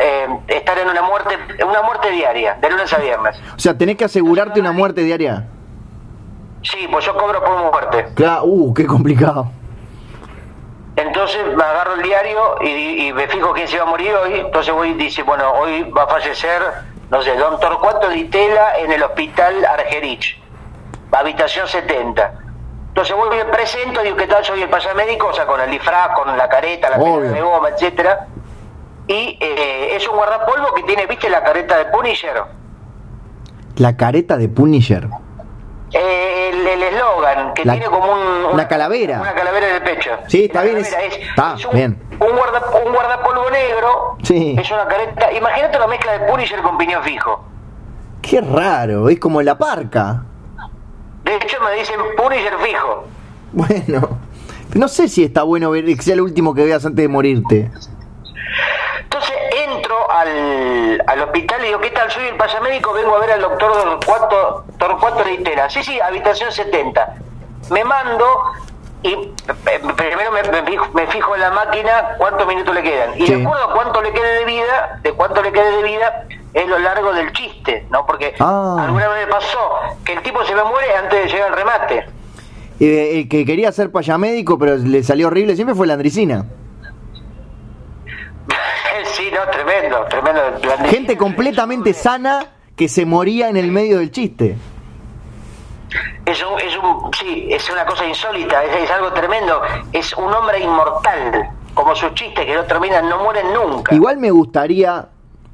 eh, estar en una muerte, una muerte diaria, de lunes a viernes. O sea, tenés que asegurarte una muerte diaria. Sí, pues yo cobro por muerte. Claro, uh, qué complicado. Entonces me agarro el diario y, y me fijo quién se va a morir hoy. Entonces voy y dice, bueno, hoy va a fallecer, no sé, don Torcuato Di Tela en el hospital Argerich, habitación 70. Entonces voy me presento, digo, ¿qué tal? Soy el payamédico, o sea, con el disfraz, con la careta, la pena de goma, etcétera. Y eh, es un guardapolvo que tiene, ¿viste la careta de Punisher? La careta de Punisher. Eh, el eslogan, que La- tiene como un, una calavera. Una calavera en el pecho. Sí, está bien, es- calavera, está es un, bien. Un, guarda, un guardapolvo negro. Sí. Es una careta. Imagínate una mezcla de Punisher con piñón fijo. Qué raro, es como la parca. De hecho, me dicen Punisher fijo. Bueno, no sé si está bueno ver que sea lo último que veas antes de morirte. Entonces entro al, al hospital y digo, ¿qué tal? Soy el payamédico, vengo a ver al doctor Torcuato, Torcuato Reitera. Sí, sí, habitación 70. Me mando y eh, primero me, me fijo, me fijo en la máquina cuántos minutos le quedan. Y Sí. de acuerdo a cuánto le quede de vida, de cuánto le quede de vida, es lo largo del chiste, ¿no? Porque Ah. alguna vez me pasó que el tipo se me muere antes de llegar al remate. Eh, el que quería ser payamédico, pero le salió horrible, siempre fue la Andricina. [LAUGHS] sí, no, tremendo, tremendo. Gente completamente sana que se moría en el medio del chiste. Es un, es un, sí, es una cosa insólita, es, es algo tremendo. Es un hombre inmortal, como sus chistes que no terminan, no mueren nunca. Igual me gustaría,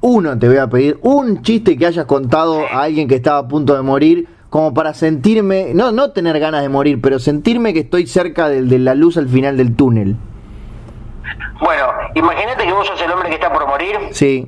uno te voy a pedir, un chiste que hayas contado a alguien que estaba a punto de morir, como para sentirme, no, no tener ganas de morir, pero sentirme que estoy cerca del- de la luz al final del túnel. Bueno, imagínate que vos sos el hombre que está por morir. Sí.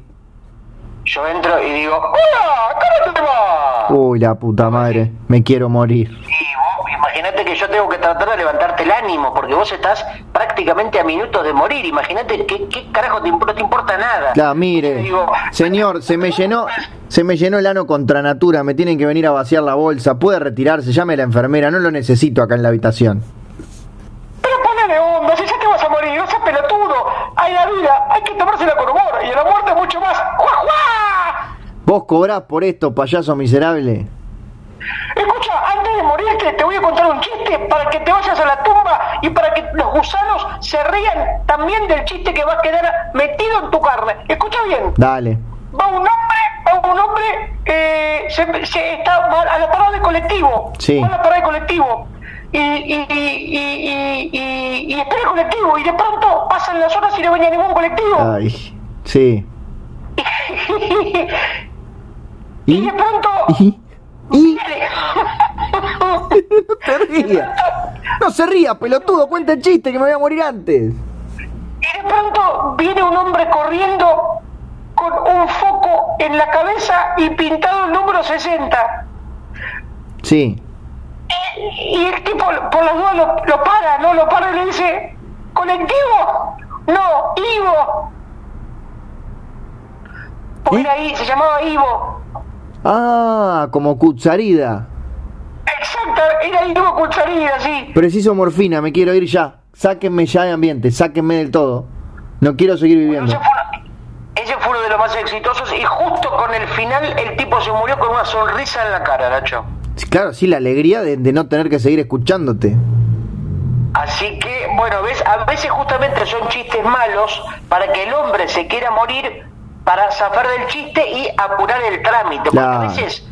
Yo entro y digo, ¡Hola! ¿Cómo te va? Uy, la puta madre, me quiero morir. Y vos, imagínate que yo tengo que tratar de levantarte el ánimo, porque vos estás prácticamente a minutos de morir. Imagínate qué, qué carajo te, no te importa nada. Claro, mire, Digo, señor, se me llenó, se me llenó el ano contra natura, me tienen que venir a vaciar la bolsa, puede retirarse, llame a la enfermera, no lo necesito acá en la habitación. Pero ponele onda, si ya te vas a morir, no seas pelotudo. Hay la vida, hay que tomársela con humor, y la muerte mucho más. ¡Juá, juá! ¿Vos cobrás por esto, payaso miserable? De morirte te voy a contar un chiste para que te vayas a la tumba y para que los gusanos se rían también del chiste que va a quedar metido en tu carne. Escucha bien. Dale. Va un hombre, va un hombre, eh, se, se está va a la parada del colectivo. Sí. Va a la parada del colectivo. Y, y, y, y, y, y- y espera el colectivo y de pronto pasan las horas y no venía ningún colectivo. Ay, sí. [LAUGHS] y de pronto... ¿Y? ¿Y? [LAUGHS] [LAUGHS] No se ría. No se ría, pelotudo, cuenta el chiste que me voy a morir antes. Y de pronto viene un hombre corriendo con un foco en la cabeza y pintado el número 60. Sí. Y, y el tipo, por las dudas, lo, lo para, ¿no? Lo para y le dice, ¿colectivo? No, Ivo. Porque ¿Eh? era ahí, se llamaba Ivo. Ah, como cucharida. Exacto, era Ivo Cucharida, sí. Preciso morfina, me quiero ir ya. Sáquenme ya de ambiente, sáquenme del todo. No quiero seguir viviendo. Ese fue, ese fue uno de los más exitosos y justo con el final el tipo se murió con una sonrisa en la cara, Nacho. Sí, Claro, sí, la alegría de, de no tener que seguir escuchándote. Así que, bueno, ves, a veces justamente son chistes malos para que el hombre se quiera morir para zafar del chiste y apurar el trámite. Claro. Porque a veces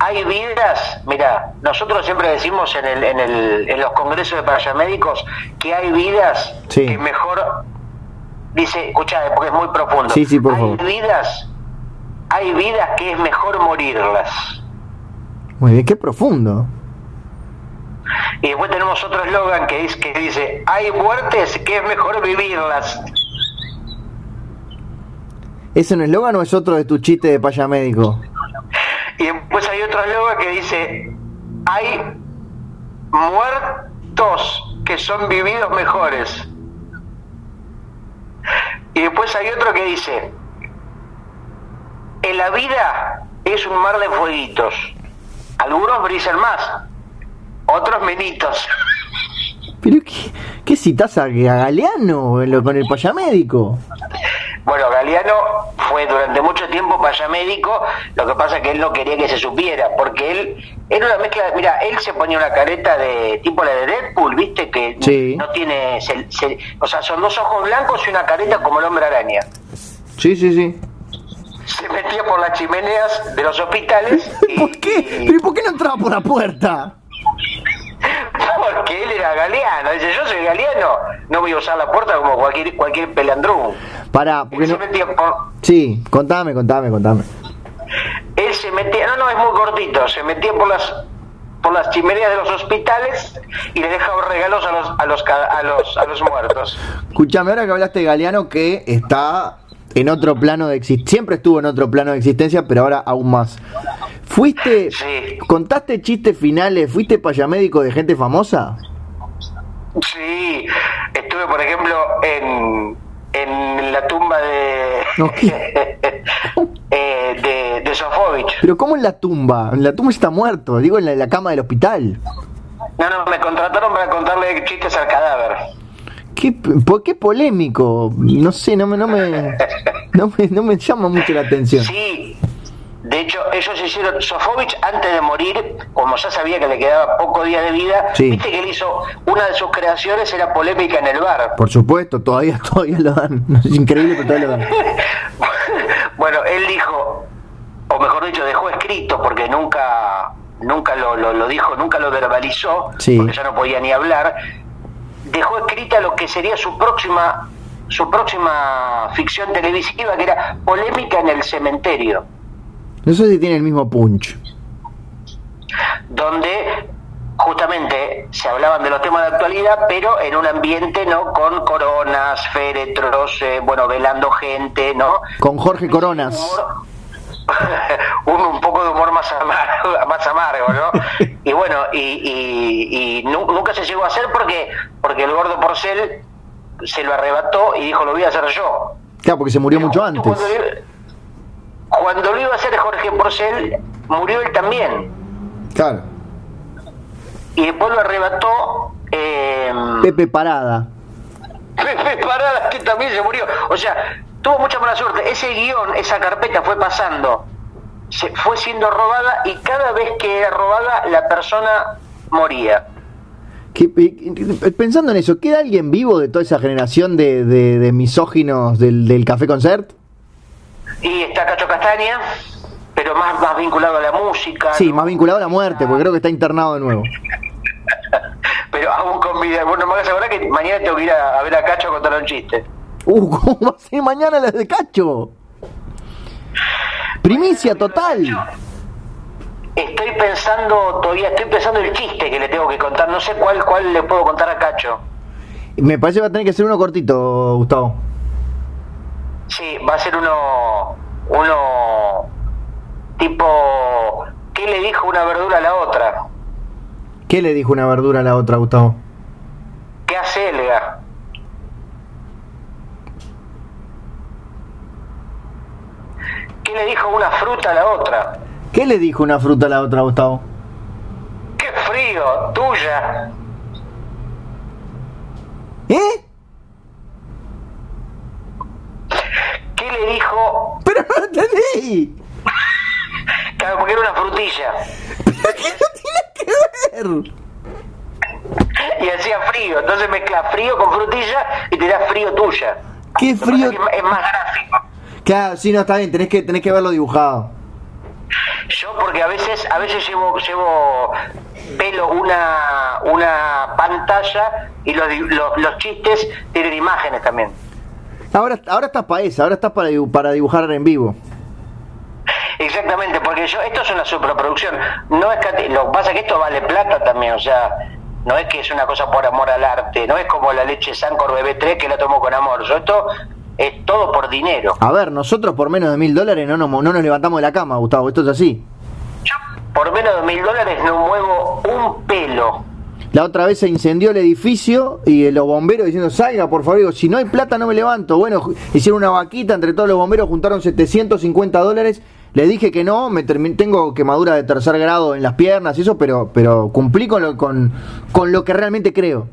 hay vidas, mira, nosotros siempre decimos en, el, en, el, en los congresos de paramédicos que hay vidas Sí. que mejor, dice, escucha, porque es muy profundo. Sí, sí, por hay favor. vidas, hay vidas que es mejor morirlas. Muy bien, qué profundo. Y después tenemos otro eslogan que, dice- que dice, hay muertes que es mejor vivirlas. ¿Ese no es eslogan o es otro de tus chistes de payamédico? Y después hay otro eslogan que dice, hay muertos que son vividos mejores. Y después hay otro que dice, en la vida es un mar de fueguitos. Algunos brillan más, otros menitos. ¿Pero qué, qué citas a, Galeano lo- con el payamédico? Bueno, Galeano fue durante mucho tiempo payamédico, lo que pasa es que él no quería que se supiera, porque él era una mezcla, mira, él se ponía una careta de tipo la de Deadpool, viste, que Sí. no tiene, se- se- o sea, son dos ojos blancos y una careta como el hombre araña. Sí, sí, sí. Se metía por las chimeneas de los hospitales. [LAUGHS] y- ¿Por qué? ¿Pero y por qué no entraba por la puerta? Porque él era Galeano, dice, yo soy Galeano, no voy a usar la puerta como cualquier, cualquier pelandrún. Pará, porque Él se no... metía por, Sí, contame, contame, contame. él se metía, no, no, es muy cortito, se metía por las por las chimeneas de los hospitales y le dejaba regalos a los a los a los a los muertos. Escuchame, ahora que hablaste de Galeano, que está en otro plano de existencia, siempre estuvo en otro plano de existencia, pero ahora aún más. ¿Fuiste, Sí. contaste chistes finales, fuiste payamédico de gente famosa? Sí, estuve por ejemplo en en la tumba de No, [LAUGHS] eh, de, de Sofovich. Pero ¿cómo en la tumba? En la tumba está muerto, digo en la, en la cama del hospital. No, no, me contrataron para contarle chistes al cadáver. ¿Qué, por qué polémico? No sé, no me, no me, no me, no me llama mucho la atención. Sí, de hecho, ellos hicieron. Sofovich, antes de morir, como ya sabía que le quedaba poco día de vida, Sí. viste que él hizo. Una de sus creaciones era polémica en el bar. Por supuesto, todavía, [LAUGHS] todavía lo dan. Es increíble, pero todavía lo dan. [LAUGHS] bueno, él dijo, o mejor dicho, dejó escrito, porque nunca nunca lo, lo, lo dijo, nunca lo verbalizó, Sí. porque ya no podía ni hablar. Dejó escrita lo que sería su próxima su próxima ficción televisiva, que era Polémica en el Cementerio. No sé si tiene el mismo punch. donde justamente se hablaban de los temas de actualidad, pero en un ambiente no con coronas, féretros, eh, bueno, velando gente, ¿no? Con Jorge Coronas. Humor- [LAUGHS] un, un poco de humor más amargo, [LAUGHS] más amargo ¿no? [LAUGHS] y bueno, y, y, y nunca se llegó a hacer porque, porque el gordo Porcel se lo arrebató y dijo, lo voy a hacer yo. Claro, porque se murió mucho antes. Cuando, lo iba a hacer Jorge Porcel, murió él también. Claro. Y después lo arrebató... Eh, Pepe Parada. Pepe Parada, que también se murió. O sea, tuvo mucha mala suerte. Ese guion, esa carpeta fue pasando, se fue siendo robada y cada vez que era robada la persona moría. pensando en eso, ¿queda alguien vivo de toda esa generación de, de, misóginos del, del, Café Concert? Y está Cacho Castaña, pero más, más vinculado a la música. Sí, más vinculado a la muerte, porque creo que está internado de nuevo. [LAUGHS] pero aún con vida. Bueno, me hagas ahora que mañana tengo que ir a, ver a Cacho a contar un chiste. Uh, [LAUGHS] ¿cómo va a ser mañana la de Cacho? Primicia total. Estoy pensando, todavía estoy pensando el chiste que le tengo que contar. No sé cuál, cuál le puedo contar a Cacho. Me parece que va a tener que ser uno cortito, Gustavo. Sí, va a ser uno, uno tipo, ¿qué le dijo una verdura a la otra? ¿Qué le dijo una verdura a la otra, Gustavo? ¿Qué hace Elga? ¿Qué le dijo una fruta a la otra? ¿Qué le dijo una fruta a la otra, Gustavo? ¡Qué frío! ¡Tuya! ¿Eh? ¿Qué le dijo? ¡Pero no entendí! Claro, porque era una frutilla. ¿Pero qué no tiene que ver? Y hacía frío, entonces mezcla frío con frutilla y te da frío tuya. ¿Qué frío? Es más gráfico. Claro, sí, no, está bien, tenés que, tenés que verlo dibujado. Yo porque a veces, a veces llevo, llevo pelo una, una pantalla y los, los, chistes tienen imágenes también. Ahora, ahora estás para eso, ahora estás para, para dibujar en vivo. Exactamente, porque yo esto es una superproducción. No es que, lo que pasa es que esto vale plata también, o sea, no es que es una cosa por amor al arte, no es como la leche Sancor BB3 que la tomo con amor. Yo esto es todo por dinero. A ver, nosotros por menos de mil dólares no nos, no nos levantamos de la cama, Gustavo, esto es así. Yo por menos de mil dólares no muevo un pelo. La otra vez se incendió el edificio y los bomberos diciendo, salga por favor, si no hay plata no me levanto. Bueno, hicieron una vaquita entre todos los bomberos, juntaron 750 dólares. Le dije que no, me tengo quemadura de tercer grado en las piernas y eso, pero, pero cumplí con lo, con, con lo que realmente creo.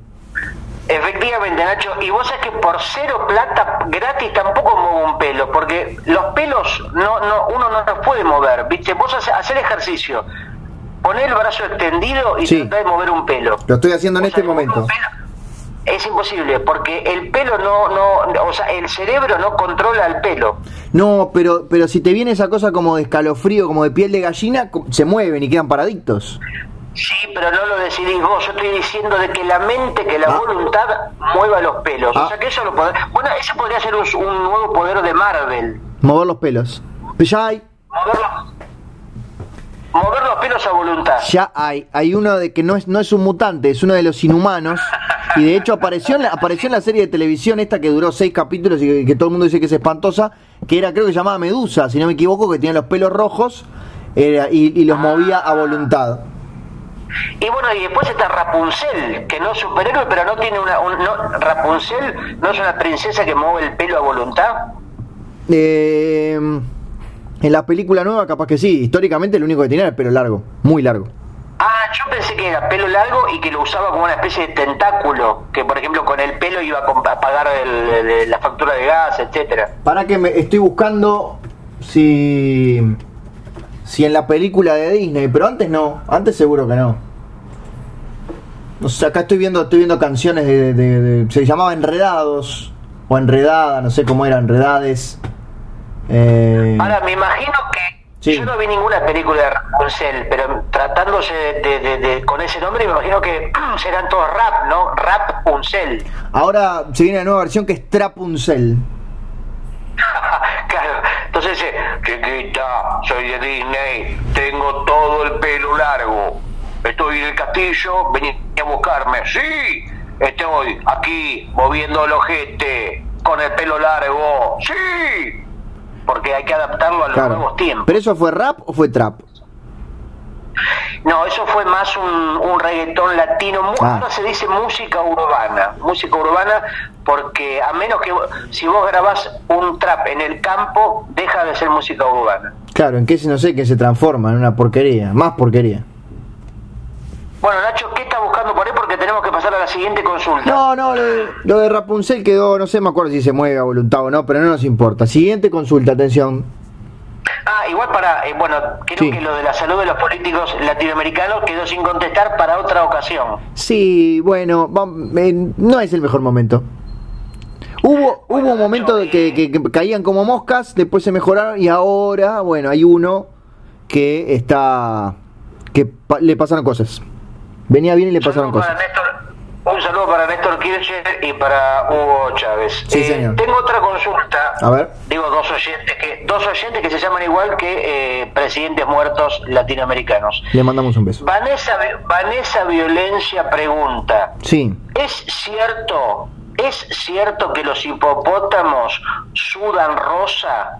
Efectivamente, Nacho, y vos sabés que por cero plata gratis tampoco muevo un pelo, porque los pelos no, no, uno no los puede mover, ¿viste? Vos hacer ejercicio, poner el brazo extendido y tratar de mover un pelo. Lo estoy haciendo en este momento. Es imposible, porque el pelo no, no, o sea, el cerebro no controla el pelo. No, pero, pero si te viene esa cosa como de escalofrío, como de piel de gallina, se mueven y quedan paradictos. Sí, pero no lo decidís vos. Yo estoy diciendo de que la mente, que la ah. voluntad mueva los pelos. O ah. sea que eso lo puede... Bueno, ese podría ser un, nuevo poder de Marvel. Mover los pelos. Ya hay. Mover los, mover los pelos a voluntad. Ya hay. Hay uno de que no es, no es un mutante, es uno de los inhumanos. Y de hecho apareció en la, apareció en la serie de televisión esta que duró seis capítulos y que, todo el mundo dice que es espantosa, que era creo que se llamaba Medusa, si no me equivoco, que tenía los pelos rojos y, y los movía a voluntad. Y bueno, y después está Rapunzel, que no es superhéroe, pero no tiene una... no, Rapunzel no es una princesa que mueve el pelo a voluntad. Eh, en la película nueva capaz que sí, históricamente lo único que tenía era el pelo largo, muy largo. Ah, yo pensé que era pelo largo y que lo usaba como una especie de tentáculo, que por ejemplo con el pelo iba a pagar la factura de gas, etcétera. Para que me estoy buscando si si en la película de Disney, pero antes no, antes seguro que no. No sé, acá estoy viendo, estoy viendo canciones de, se llamaba Enredados o Enredada, no sé cómo era, Enredades. Eh... Ahora me imagino que yo no vi ninguna película de Rapunzel, pero tratándose de, con ese nombre me imagino que [CLEARS THROAT] serán todos rap, ¿no? Rapunzel. Ahora se viene la nueva versión que es Trapunzel. [LAUGHS] claro, entonces dice, chiquita, soy de Disney, tengo todo el pelo largo, estoy en el castillo, vení a buscarme, sí, estoy aquí moviendo el ojete con el pelo largo, sí. porque hay que adaptarlo a los Claro. nuevos tiempos. ¿Pero eso fue rap o fue trap? No, eso fue más un, un reggaetón latino. Ah. Ahora se dice música urbana. Música urbana porque a menos que si vos grabás un trap en el campo, deja de ser música urbana. Claro, en qué se no sé, que se transforma en una porquería, más porquería. Bueno, Nacho, ¿qué estás buscando por ahí? Porque tenemos que pasar a la siguiente consulta. No, no, lo de, lo de Rapunzel quedó, no sé, me acuerdo si se mueve a voluntad o no, pero no nos importa. Siguiente consulta, atención. Ah, igual para, eh, bueno, creo Sí. que lo de la salud de los políticos latinoamericanos quedó sin contestar para otra ocasión. Sí, bueno, eh, no es el mejor momento. Hubo, hubo un momento de que, que- que caían como moscas, después se mejoraron y ahora, bueno, hay uno que está, que pa- le pasaron cosas. Venía bien y le pasaron cosas. Néstor, un saludo para Néstor Kirchner y para Hugo Chávez. Sí, Eh, señor. Tengo otra consulta. A ver. Digo, dos oyentes que dos oyentes que se llaman igual que eh, presidentes muertos latinoamericanos. Le mandamos un beso. Vanessa, Vanessa Violencia pregunta, Sí, ¿es cierto, es cierto que los hipopótamos sudan rosa?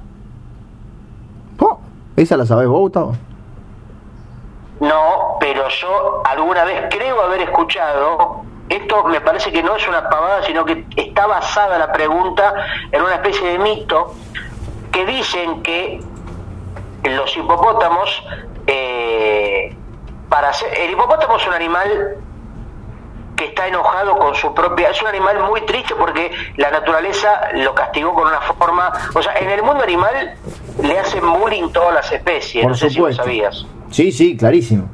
Oh, ¿Esa la sabés vos, Gustavo? No, pero yo alguna vez creo haber escuchado, esto me parece que no es una pavada, sino que está basada la pregunta en una especie de mito que dicen que los hipopótamos, eh, para ser, el hipopótamo es un animal que está enojado con su propia, es un animal muy triste porque la naturaleza lo castigó con una forma, o sea, en el mundo animal le hacen bullying todas las especies, Por no sé supuesto. si lo sabías. Sí, sí, clarísimo.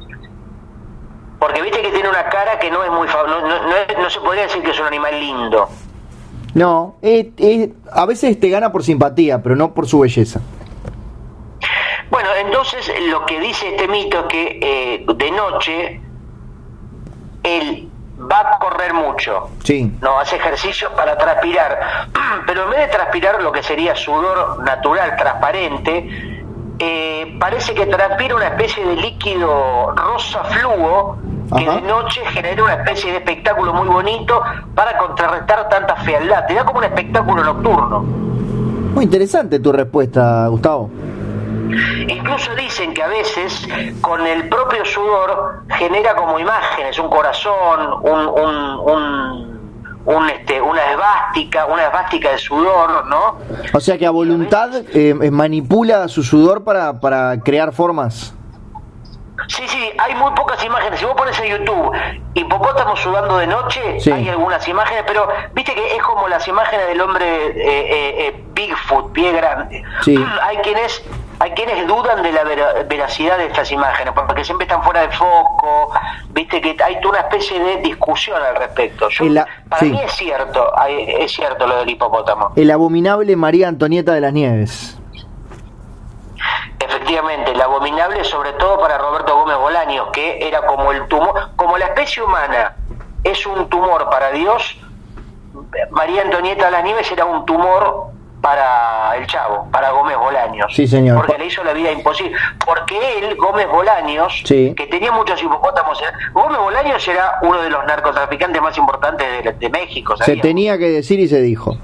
Porque viste que tiene una cara que no es muy no, no, no se podría decir que es un animal lindo. No, eh, eh, a veces te gana por simpatía, pero no por su belleza. Bueno, entonces lo que dice este mito es que eh, de noche él va a correr mucho, Sí, no hace ejercicio para transpirar, [CLEARS THROAT] pero en vez de transpirar lo que sería sudor natural, transparente, eh, parece que transpira una especie de líquido rosa fluo que Ajá. de noche genera una especie de espectáculo muy bonito para contrarrestar tanta fealdad. Te da como un espectáculo nocturno. muy interesante tu respuesta, Gustavo. Incluso dicen que a veces con el propio sudor genera como imágenes, un corazón, un, un, un, un, este, una esvástica, una esvástica de sudor, ¿no? O sea que a voluntad eh, eh, manipula su sudor para, para crear formas. Sí, sí, hay muy pocas imágenes. Si vos pones en YouTube hipopótamo sudando de noche, Sí. hay algunas imágenes, pero viste que es como las imágenes del hombre eh, eh, eh, Bigfoot, pie grande. Sí. [CLEARS THROAT] Hay quienes hay quienes dudan de la vera- veracidad de estas imágenes, porque siempre están fuera de foco, viste que hay toda una especie de discusión al respecto. Yo- la- para sí. mí es cierto, es cierto lo del hipopótamo. El abominable María Antonieta de las Nieves. Efectivamente, el abominable sobre todo para Roberto Gómez Bolaños, que era como el tumor, como la especie humana es un tumor para Dios, María Antonieta de las Nieves era un tumor para el Chavo, para Gómez Bolaños. Sí, señor. Porque le hizo la vida imposible. Porque él, Gómez Bolaños, Sí. que tenía muchos hipopótamos, en- Gómez Bolaños era uno de los narcotraficantes más importantes de, de México. Se tenía que decir y se dijo.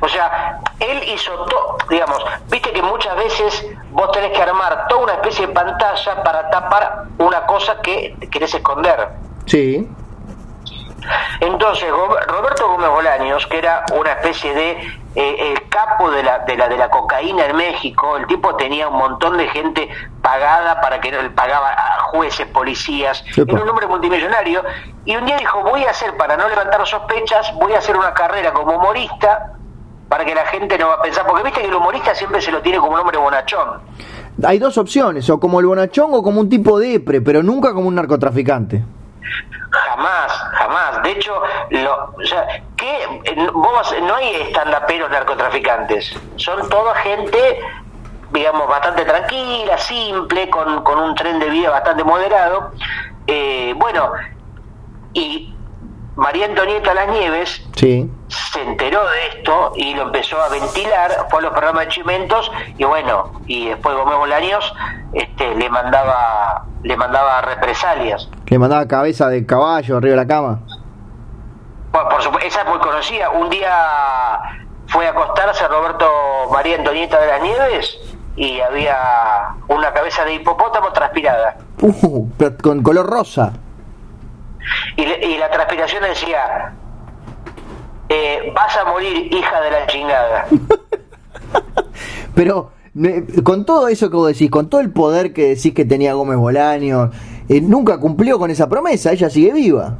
O sea, él hizo todo, digamos, viste que muchas veces vos tenés que armar toda una especie de pantalla para tapar una cosa que querés esconder. Sí, Entonces, Roberto Gómez Bolaños, que era una especie de eh, el capo de la, de la de la cocaína en México, el tipo tenía un montón de gente pagada para que él pagaba a jueces, policías, Epa. era un hombre multimillonario, y un día dijo, voy a hacer, para no levantar sospechas, voy a hacer una carrera como humorista para que la gente no va a pensar, porque viste que el humorista siempre se lo tiene como un hombre bonachón. hay dos opciones, o como el bonachón o como un tipo depre, pero nunca como un narcotraficante. Jamás, jamás. De hecho, lo, o sea, ¿qué? Eh, Vos, no hay estandaperos narcotraficantes. Son toda gente, digamos, bastante tranquila, simple, con, con un tren de vida bastante moderado. Eh, bueno, y María Antonieta Las Nieves Sí, se enteró de esto y lo empezó a ventilar, fue a los programas de Chimentos y bueno, y después Gómez Bolaños este, le mandaba le mandaba represalias. le mandaba cabeza de caballo arriba de la cama. Bueno, por supuesto, esa es muy conocida. Un día fue a acostarse Roberto María Antonieta de las Nieves y había una cabeza de hipopótamo transpirada. Uh, pero con color rosa. Y, le- y la transpiración decía, eh, vas a morir, hija de la chingada. [LAUGHS] Pero con todo eso que vos decís, con todo el poder que decís que tenía Gómez Bolaños, eh, nunca cumplió con esa promesa, ella sigue viva.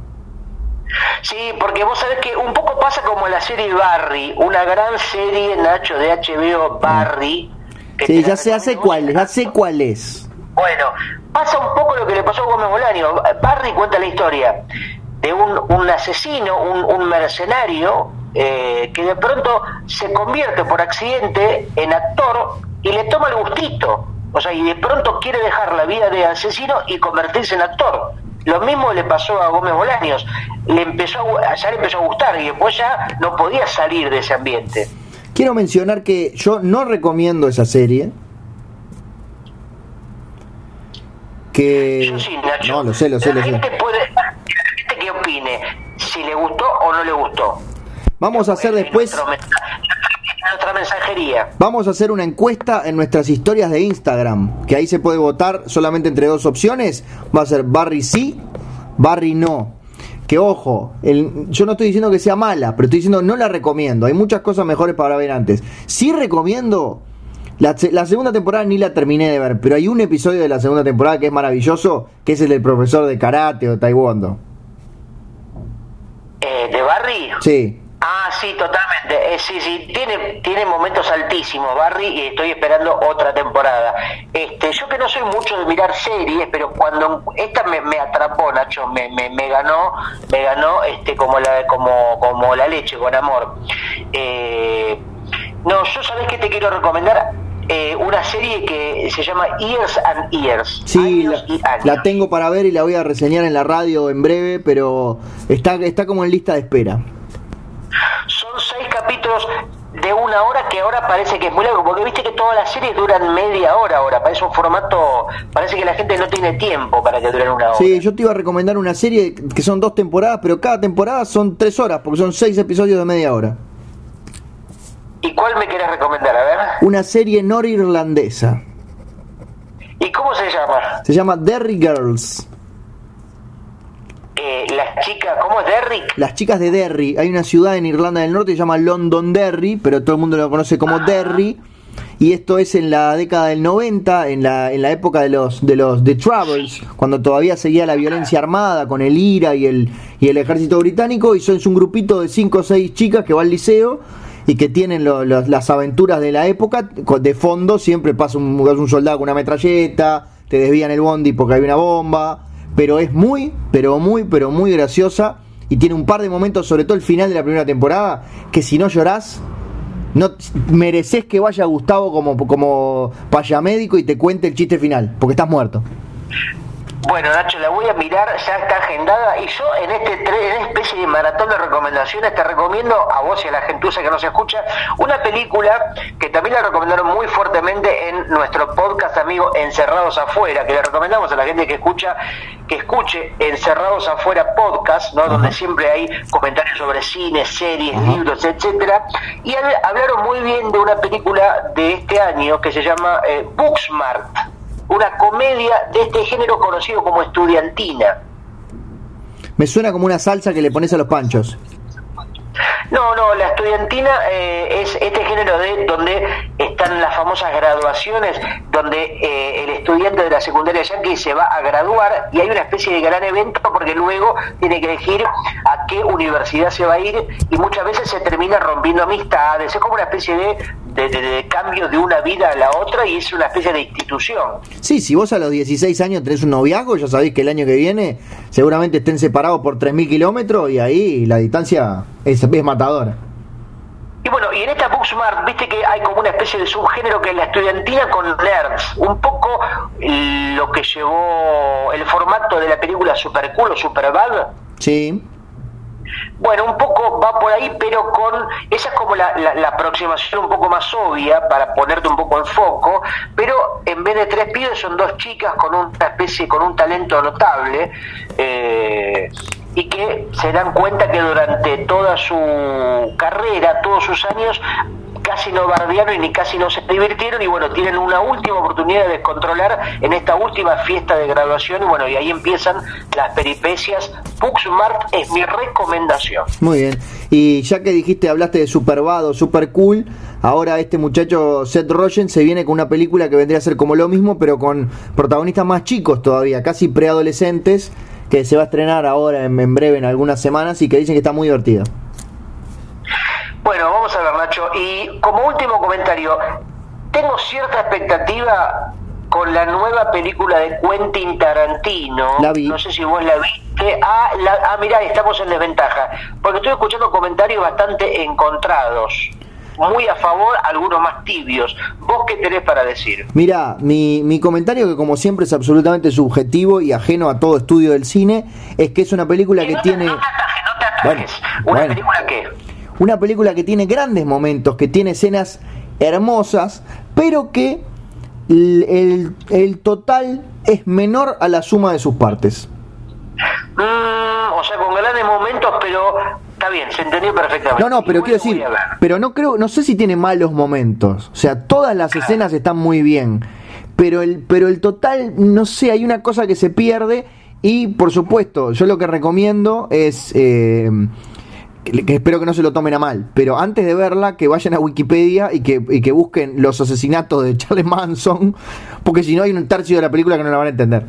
Sí, porque vos sabés que un poco pasa como la serie Barry, una gran serie, Nacho, de HBO, Barry. que Sí, ya sé, hace cuál, ya sé cuál es. Bueno, pasa un poco lo que le pasó a Gómez Bolaño. Barry cuenta la historia de un, un asesino, un, un mercenario, eh, que de pronto se convierte por accidente en actor y le toma el gustito. O sea, y de pronto quiere dejar la vida de asesino y convertirse en actor. Lo mismo le pasó a Gómez Bolaños. Le empezó a, ya le empezó a gustar y después ya no podía salir de ese ambiente. Quiero mencionar que yo no recomiendo esa serie. Que... Yo sí, Nacho. No, lo sé, lo sé, la lo sé. puede, la gente que opine si le gustó o no le gustó. Vamos a hacer después... nuestra mensajería. Vamos a hacer una encuesta en nuestras historias de Instagram, que ahí se puede votar solamente entre dos opciones. Va a ser Barry sí, Barry no. Que ojo, el- yo no estoy diciendo que sea mala, pero estoy diciendo no la recomiendo. Hay muchas cosas mejores para ver antes. Sí recomiendo. La, la segunda temporada ni la terminé de ver, pero hay un episodio de la segunda temporada que es maravilloso, que es el del profesor de karate o taekwondo. Eh, ¿De Barry? Sí. Ah, sí, totalmente. Eh, sí, sí, tiene, tiene momentos altísimos Barry y estoy esperando otra temporada. Este, yo que no soy mucho de mirar series, pero cuando esta me, me atrapó, Nacho, me, me, me ganó, me ganó este como la como como la leche con amor. Eh, no, yo sabés que te quiero recomendar Eh, una serie que se llama Years and Years. Sí, la, Años y años. la tengo para ver y la voy a reseñar en la radio en breve, pero está, está como en lista de espera. Son seis capítulos de una hora que ahora parece que es muy largo, porque viste que todas las series duran media hora ahora, parece un formato, parece que la gente no tiene tiempo para que duren una hora. Sí, yo te iba a recomendar una serie que son dos temporadas, pero cada temporada son tres horas, porque son seis episodios de media hora. ¿Y cuál me querés recomendar? A ver. Una serie norirlandesa. ¿Y cómo se llama? Se llama Derry Girls. Eh, las chicas, ¿cómo es Derrick? Las chicas de Derry. Hay una ciudad en Irlanda del Norte que se llama Londonderry, pero todo el mundo lo conoce como Derry. Y esto es en la década del 90, en la, en la época de los de los The Troubles, cuando todavía seguía la violencia armada con el IRA y el, y el ejército británico. Y son es un grupito de 5 o 6 chicas que va al liceo y que tienen las aventuras de la época. De fondo siempre pasa un, un soldado con una metralleta, te desvían el bondi porque hay una bomba. Pero es muy, pero muy, pero muy graciosa. Y tiene un par de momentos, sobre todo el final de la primera temporada, que si no llorás, no mereces que vaya Gustavo como, como payamédico y te cuente el chiste final, porque estás muerto. Bueno, Nacho, la voy a mirar, ya está agendada. Y yo en este en esta especie de maratón de recomendaciones te recomiendo a vos y a la gentuza que nos escucha una película que también la recomendaron muy fuertemente en nuestro podcast amigo Encerrados Afuera, que le recomendamos a la gente que escucha que escuche Encerrados Afuera podcast, ¿no? Donde siempre hay comentarios sobre cine, series, libros, etcétera. Y hab- hablaron muy bien de una película de este año que se llama eh, Booksmart una comedia de este género conocido como estudiantina. Me suena como una salsa que le pones a los panchos. No, no, la estudiantina eh, es este género de donde están las famosas graduaciones, donde eh, el estudiante de la secundaria yankee se va a graduar y hay una especie de gran evento porque luego tiene que elegir a qué universidad se va a ir y muchas veces se termina rompiendo amistades, es como una especie de, de, de- de cambio de una vida a la otra y es una especie de institución. Sí, si vos a los 16 años tenés un noviazgo, ya sabéis que el año que viene seguramente estén separados por 3.000 kilómetros y ahí la distancia es, es matadora. Y bueno, y en esta Booksmart, viste que hay como una especie de subgénero que es la estudiantina con nerds. Un poco lo que llevó el formato de la película Super Cool o Super Bad. Sí. Bueno, un poco va por ahí, pero con. Esa es como la, la- la aproximación un poco más obvia para ponerte un poco en foco, pero en vez de tres pibes son dos chicas con una especie, con un talento notable. eh, y que se dan cuenta que durante toda su carrera, todos sus años, casi no bardearon y ni casi no se divirtieron y bueno, tienen una última oportunidad de descontrolar en esta última fiesta de graduación y bueno, y ahí empiezan las peripecias. Puxmart es mi recomendación. Muy bien. Y ya que dijiste, hablaste de Superbado, Super Cool, ahora este muchacho Seth Rogen se viene con una película que vendría a ser como lo mismo, pero con protagonistas más chicos todavía, casi preadolescentes, que se va a estrenar ahora en, en breve, en algunas semanas, y que dicen que está muy divertida. Bueno, vamos a ver, Nacho. Y como último comentario, tengo cierta expectativa con la nueva película de Quentin Tarantino. La vi. No sé si vos la viste. Ah, la, ah, mirá, estamos en desventaja. Porque estoy escuchando comentarios bastante encontrados. Muy a favor, algunos más tibios. ¿Vos qué tenés para decir? Mira, mi, mi comentario, que como siempre es absolutamente subjetivo y ajeno a todo estudio del cine, es que es una película que no te- tiene... No te atajes, no te atajes. Bueno, ¿Una bueno. película qué? Una película que tiene grandes momentos, que tiene escenas hermosas, pero que el, el- el total es menor a la suma de sus partes. Mm, o sea, con grandes momentos, pero está bien, se entendió perfectamente. No, no, pero quiero decir, pero no creo, no sé si tiene malos momentos. O sea, todas las escenas están muy bien, pero el, pero el total, no sé, hay una cosa que se pierde y, por supuesto, yo lo que recomiendo es eh, que, espero que no se lo tomen a mal, pero antes de verla, que vayan a Wikipedia y que, y que busquen los asesinatos de Charles Manson, porque si no hay un tercio de la película que no la van a entender.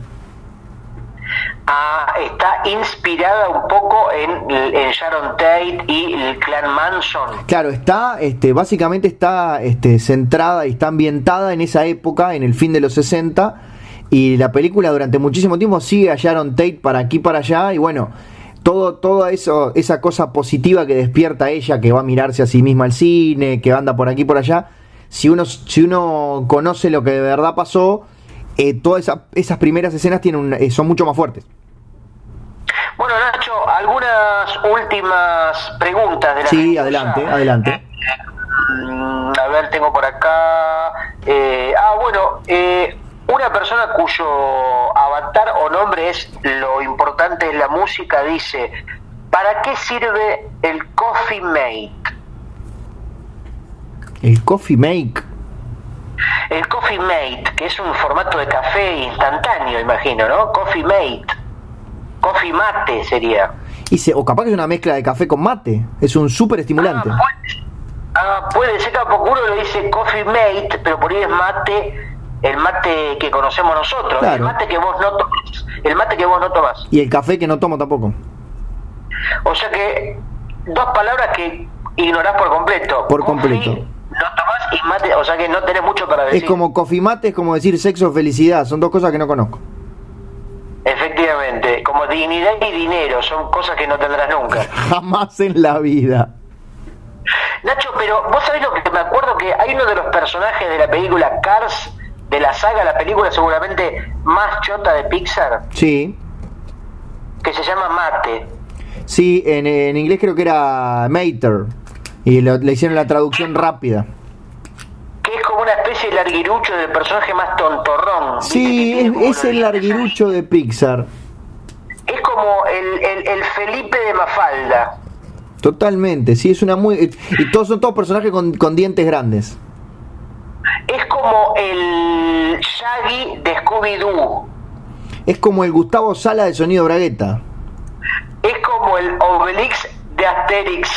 Ah, está inspirada un poco en, en Sharon Tate y el clan Manson. Claro, está, este, básicamente está este, centrada y está ambientada en esa época, en el fin de los 60, y la película durante muchísimo tiempo sigue a Sharon Tate para aquí para allá, y bueno, todo, toda eso, esa cosa positiva que despierta ella, que va a mirarse a sí misma al cine, que anda por aquí por allá, si uno, si uno conoce lo que de verdad pasó, eh, todas esa- esas primeras escenas tienen eh, son mucho más fuertes. Bueno, Nacho, algunas últimas preguntas de la Sí, gente. adelante, adelante. Mm, A ver, tengo por acá. eh, ah, bueno, eh, una persona cuyo avatar o nombre es lo importante es la música dice: ¿Para qué sirve el Coffee Mate? El Coffee Make. El Coffee Mate, que es un formato de café instantáneo, imagino, ¿no? Coffee Mate. Coffee Mate sería. Y se- o capaz que es una mezcla de café con mate. Es un súper estimulante. Ah, puede, ah, puede ser que a poco uno le dice Coffee Mate, pero por ahí es mate, el mate que conocemos nosotros, Claro. el mate que vos no tomás, el mate que vos no tomás. Y el café que no tomo tampoco. O sea que dos palabras que ignorás por completo. Por Coffee, completo. No tomás y mate, o sea que no tenés mucho para decir. Es como coffee mate, es como decir sexo o felicidad. Son dos cosas que no conozco. Efectivamente, como dignidad y dinero son cosas que no tendrás nunca. [LAUGHS] Jamás en la vida. Nacho, pero vos sabés lo que me acuerdo que hay uno de los personajes de la película Cars, de la saga, la película seguramente más chota de Pixar, Sí. que se llama Mate. Sí, en, en inglés creo que era Mater. Y lo- le hicieron la traducción rápida. Que es como una especie de larguirucho del personaje más tontorrón. Sí, es, el larguirucho de Pixar. Es como el, el, el Felipe de Mafalda. Totalmente, sí, es una muy... Y todos son todos personajes con, con dientes grandes. Es como el Shaggy de Scooby-Doo. Es como el Gustavo Sala de Sonido Bragueta. Es como el Obelix de Asterix.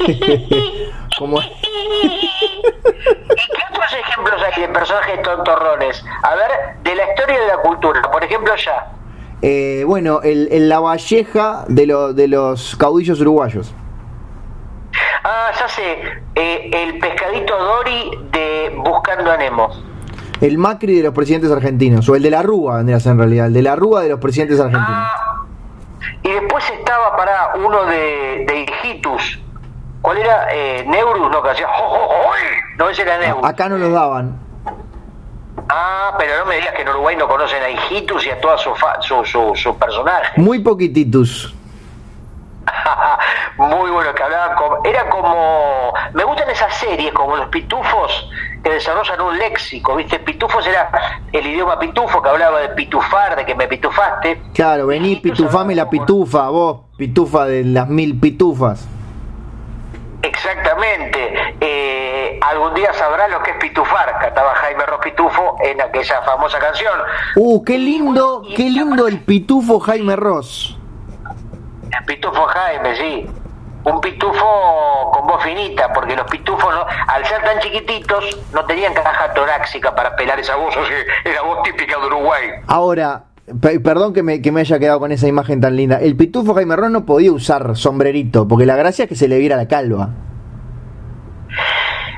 [LAUGHS] Como... [LAUGHS] ¿Y qué otros ejemplos hay de personajes tontorrones? A ver, de la historia de la cultura. Por ejemplo, ya. Eh, bueno, el, el La Valleja de, lo- de los caudillos uruguayos. Ah, ya sé. eh, el pescadito Dory de Buscando a Nemo. El Macri de los presidentes argentinos. O el de la Rúa, vendría a ser en realidad. El de la Rúa de los presidentes argentinos. Ah, y después estaba para uno de, de Hijitus. ¿Cuál era? Eh, Neurus, no, que hacía. No, ese era Neurus. Acá no los daban. Ah, pero no me digas que en Uruguay no conocen a Hijitus y a toda su, fa- su, su, su personaje. Muy poquititos. [LAUGHS] Muy bueno, que hablaba como... Era como... Me gustan esas series como los pitufos que desarrollan un léxico, ¿viste? Pitufos era el idioma pitufo que hablaba de pitufar, de que me pitufaste. Claro, vení, pitufame la pitufa, vos, pitufa de las mil pitufas. Exactamente. Eh, al algún día sabrá lo que es pitufar, cantaba Jaime Ross Pitufo en aquella famosa canción. Uh, qué lindo, qué lindo el pitufo Jaime Ross. El pitufo Jaime, sí. Un pitufo con voz finita, porque los pitufos, no, al ser tan chiquititos, no tenían caja torácica para pelar esa voz, o sea, era voz típica de Uruguay. Ahora, pe- perdón que me, que me haya quedado con esa imagen tan linda. El pitufo Jaime Ross no podía usar sombrerito, porque la gracia es que se le viera la calva.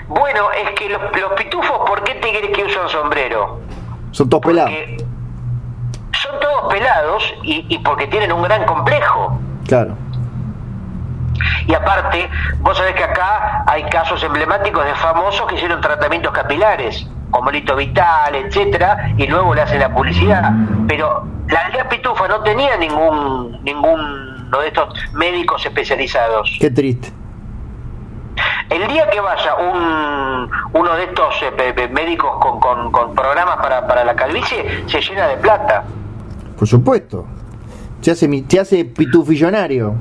Bueno, es que los, los pitufos, ¿por qué te crees que usan sombrero? Son todos pelados. Porque son todos pelados y, y porque tienen un gran complejo. Claro. Y aparte, vos sabés que acá hay casos emblemáticos de famosos que hicieron tratamientos capilares, como Lito Vital, etcétera, y luego le hacen la publicidad. Pero la aldea Pitufa no tenía ningún ninguno de estos médicos especializados. Qué triste. El día que vaya un, uno de estos eh, médicos con, con- con programas para, para la calvicie, se llena de plata. Por supuesto. Se hace, pitufillonario.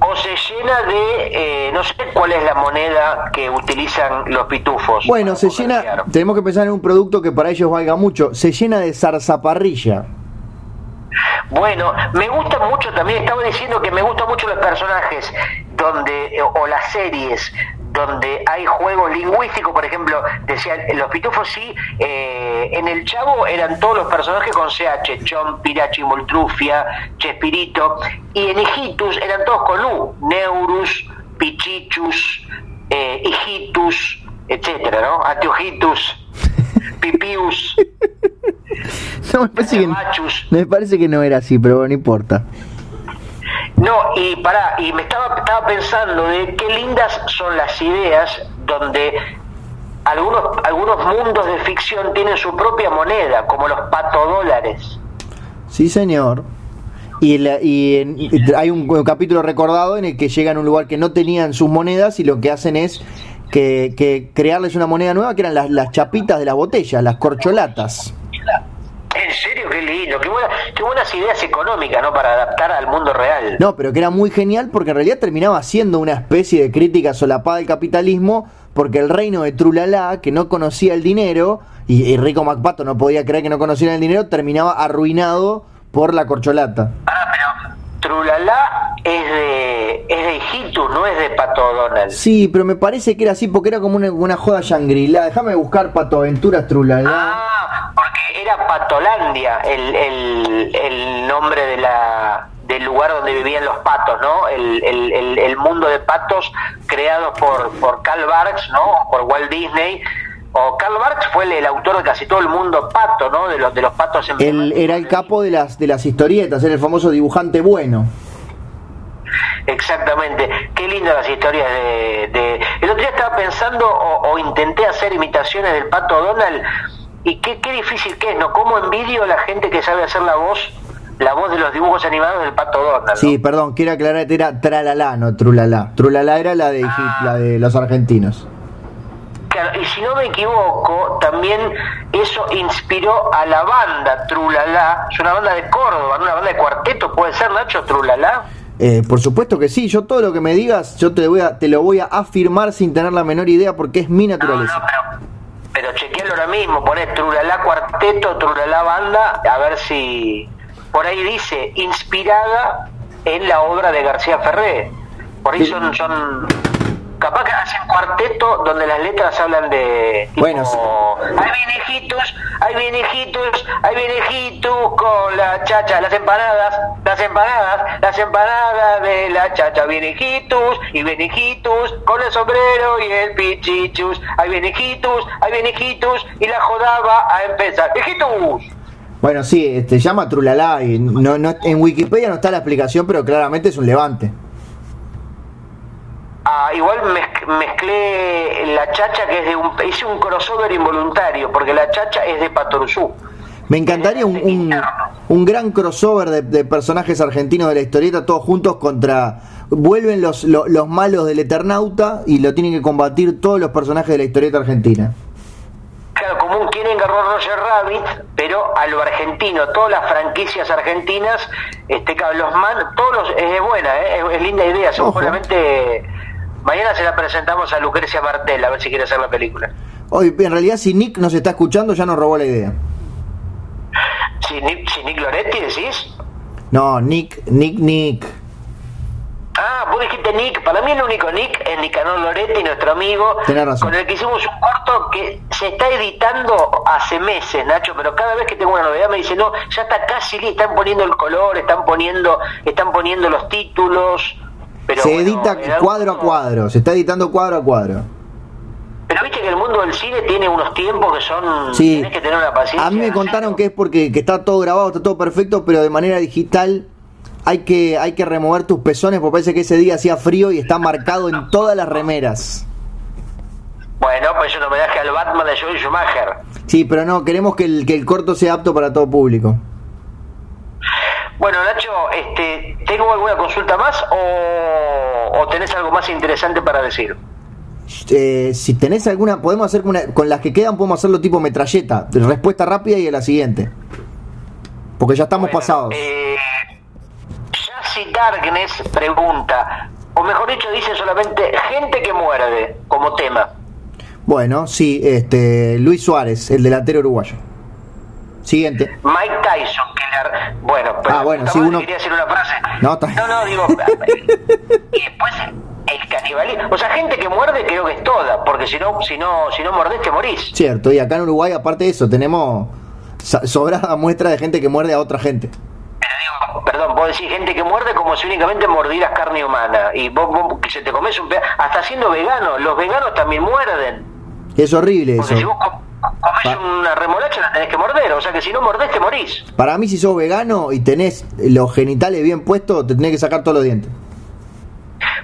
O se llena de, eh, no sé cuál es la moneda que utilizan los pitufos. Bueno, se llena. Tenemos que pensar en un producto que para ellos valga mucho. Se llena de zarzaparrilla. Bueno, me gusta mucho también, estaba diciendo que me gustan mucho los personajes donde, o las series donde hay juegos lingüísticos, por ejemplo, decían, los pitufos sí, eh, en el Chavo eran todos los personajes con CH, Chon, Pirachi, Moltrufia, Chespirito, y en Hijitus eran todos con U, Neurus, Pichichus, eh, Hijitus, etcétera, ¿no? Atiojitus, [LAUGHS] Pipius, No, me parece que, me parece que no era así, pero bueno, no importa. No, y pará, y me estaba, estaba pensando de qué lindas son las ideas donde algunos, algunos mundos de ficción tienen su propia moneda, como los patodólares. Sí, señor. Y, y en- hay un, capítulo recordado en el que llegan a un lugar que no tenían sus monedas y lo que hacen es que, que crearles una moneda nueva que eran las, las chapitas de las botellas, las corcholatas. En serio, qué lindo, qué, buena, qué buenas ideas económicas, ¿no? Para adaptar al mundo real. No, pero que era muy genial porque en realidad terminaba siendo una especie de crítica solapada del capitalismo porque el reino de Trulala, que no conocía el dinero, y, y Rico MacPato no podía creer que no conociera el dinero, terminaba arruinado por la corcholata. Ah, pero Trulala es de, es de Hijitus, no es de Pato Donald. Sí, pero me parece que era así porque era como una, una joda Shangri-La. Déjame buscar Pato Aventuras Trulala. Ah, porque era Patolandia el, el, el nombre de la del lugar donde vivían los patos, ¿no? El, el, el, el mundo de patos creado por, por Karl Barks, ¿no? Por Walt Disney. O Karl Barks fue el, el autor de casi todo el mundo pato, ¿no? De los, de los patos Él emblemáticos era el capo de las, de las historietas, era el famoso dibujante bueno. Exactamente, qué lindas las historias de, de- El otro día estaba pensando o, o intenté hacer imitaciones del pato Donald y qué, qué difícil que es, ¿no? Cómo envidio a la gente que sabe hacer la voz, la voz de los dibujos animados del pato Donald. ¿no? Sí, perdón, quiero aclarar, era Tralala, no Trulala. Trulala era la de, la de los argentinos. Claro, y si no me equivoco, también eso inspiró a la banda Trulala, es una banda de Córdoba, ¿no? una banda de cuarteto, puede ser Nacho Trulala. Eh, por supuesto que sí, yo todo lo que me digas, yo te, voy a, te lo voy a afirmar sin tener la menor idea porque es mi naturaleza. no, pero, pero chequealo ahora mismo, poné Trulala Cuarteto, Trulala Banda, a ver si por ahí dice inspirada en la obra de García Ferré. Por ahí son, son capaz que hacen cuarteto donde las letras hablan de tipo, Bueno, ahí viene hijitos, ahí viene hijitos con la chacha, las empanadas, las empanadas, las empanadas de la chacha, viene hijitos y viene hijitos con el sombrero y el pichichus, hijitos, ahí viene hijitos y la jodaba a empezar, hijitos. Bueno, sí, este, llama Trulala y no, no, en Wikipedia no está la explicación, pero claramente es un levante. Ah, igual mezc- mezclé la chacha que es de un hice un crossover involuntario porque la chacha es de Patoruzú. Me encantaría un, un, un gran crossover de, de personajes argentinos de la historieta, todos juntos contra... Vuelven los, lo- los malos del Eternauta y lo tienen que combatir todos los personajes de la historieta argentina. Claro, como un quieren agarró a Roger Rabbit, pero a lo argentino, todas las franquicias argentinas, este, los man, todos los, es buena, ¿eh? es, es linda idea, seguramente Mañana se la presentamos a Lucrecia Martel, a ver si quiere hacer la película. Hoy, en realidad, si Nick nos está escuchando, ya nos robó la idea. Si Nick, si Nick Loretti decís. No, Nick, Nick, Nick. Ah, vos dijiste Nick. Para mí el único Nick es Nicanor Loretti, nuestro amigo, Tenés razón. con el que hicimos un corto que se está editando hace meses, Nacho, pero cada vez que tengo una novedad me dice, no, ya está casi listo, están poniendo el color, están poniendo, están poniendo los títulos. Pero se bueno, edita cuadro a cuadro, se está editando cuadro a cuadro. Pero viste que el mundo del cine tiene unos tiempos que son... Sí. Tenés que tener una paciencia. A mí me contaron que es porque que está todo grabado, está todo perfecto, pero de manera digital hay que, hay que remover tus pezones porque parece que ese día hacía frío y está marcado en todas las remeras. Bueno, pues es un homenaje al Batman de Joel Schumacher. Sí, pero no, queremos que el, que el corto sea apto para todo público. Bueno, Nacho, este, ¿tengo alguna consulta más o, o tenés algo más interesante para decir? Eh, si tenés alguna, podemos hacer con, una- con las que quedan, podemos hacerlo tipo metralleta, respuesta rápida y a la siguiente. Porque ya estamos Bueno, pasados. Eh, Jassy Darkness pregunta, o mejor dicho, dice solamente gente que muerde como tema. Bueno, sí, este, Luis Suárez, el delantero uruguayo. Siguiente. Mike Tyson, que le... Bueno, pero Ah, bueno, madre, uno- quería decir una frase. No, no, no, digo... [LAUGHS] y después el canibalismo. O sea, gente que muerde creo que es toda, porque si no, si no, si no mordés te morís. Cierto, y acá en Uruguay, aparte de eso, tenemos sobrada [LAUGHS] muestra de gente que muerde a otra gente. Pero digo, perdón, vos decís gente que muerde como si únicamente mordieras carne humana. Y vos, vos que se te comes un pedazo, hasta siendo vegano, los veganos también muerden. Es horrible Porque eso. si vos comés una remolacha la tenés que morder, o sea que si no mordés te morís. Para mí, si sos vegano y tenés los genitales bien puestos, te tenés que sacar todos los dientes.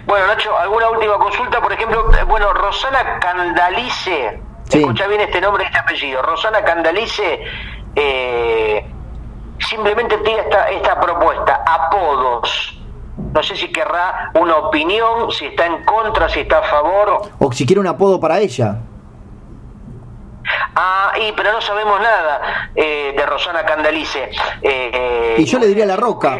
Bueno, Nacho, ¿alguna última consulta? Por ejemplo, eh, bueno, Rosana Candalice, Sí. escucha bien este nombre y este apellido, Rosana Candalice, eh, simplemente tiene esta, esta propuesta, apodos. No sé si querrá una opinión, si está en contra, si está a favor. O si quiere un apodo para ella. Ah, y, pero no sabemos nada eh, de Rosana Candalice. Eh, Y yo le diría La Roca.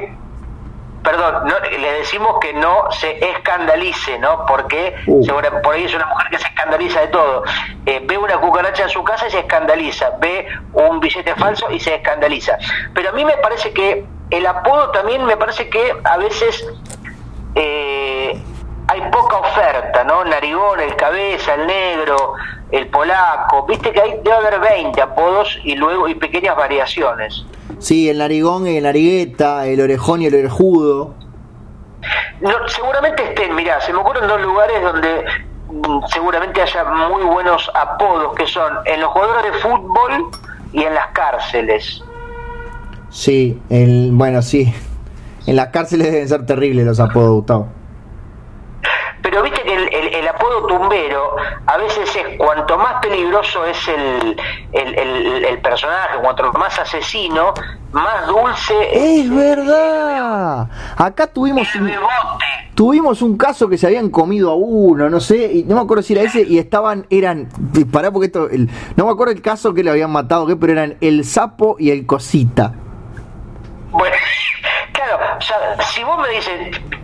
Perdón, no, le decimos que no se escandalice, ¿no? Porque Uh. segura- por ahí es una mujer que se escandaliza de todo. Eh, ve una cucaracha en su casa y se escandaliza. Ve un billete falso y se escandaliza. Pero a mí me parece que el apodo también me parece que a veces eh, hay poca oferta, ¿no? Narigón, el cabeza, el negro, el polaco. Viste que hay, debe haber 20 apodos y luego y pequeñas variaciones. Sí, el narigón y el narigueta, el orejón y el orejudo. No, seguramente estén, mirá, se me ocurren dos lugares donde mm, seguramente haya muy buenos apodos, que son en los jugadores de fútbol y en las cárceles. Sí, el, bueno, sí. En las cárceles deben ser terribles los apodos, Gustavo. Pero viste que el, tumbero a veces es cuanto más peligroso es el, el, el- el personaje, cuanto más asesino, más dulce Es verdad. Acá tuvimos un, tuvimos un caso que se habían comido a uno, no sé, y no me acuerdo si era ese, y estaban, eran, pará porque esto, el- no me acuerdo el caso que le habían matado, ¿qué? pero eran el sapo y el cosita. Bueno, [LAUGHS] claro, o sea, si vos me dices,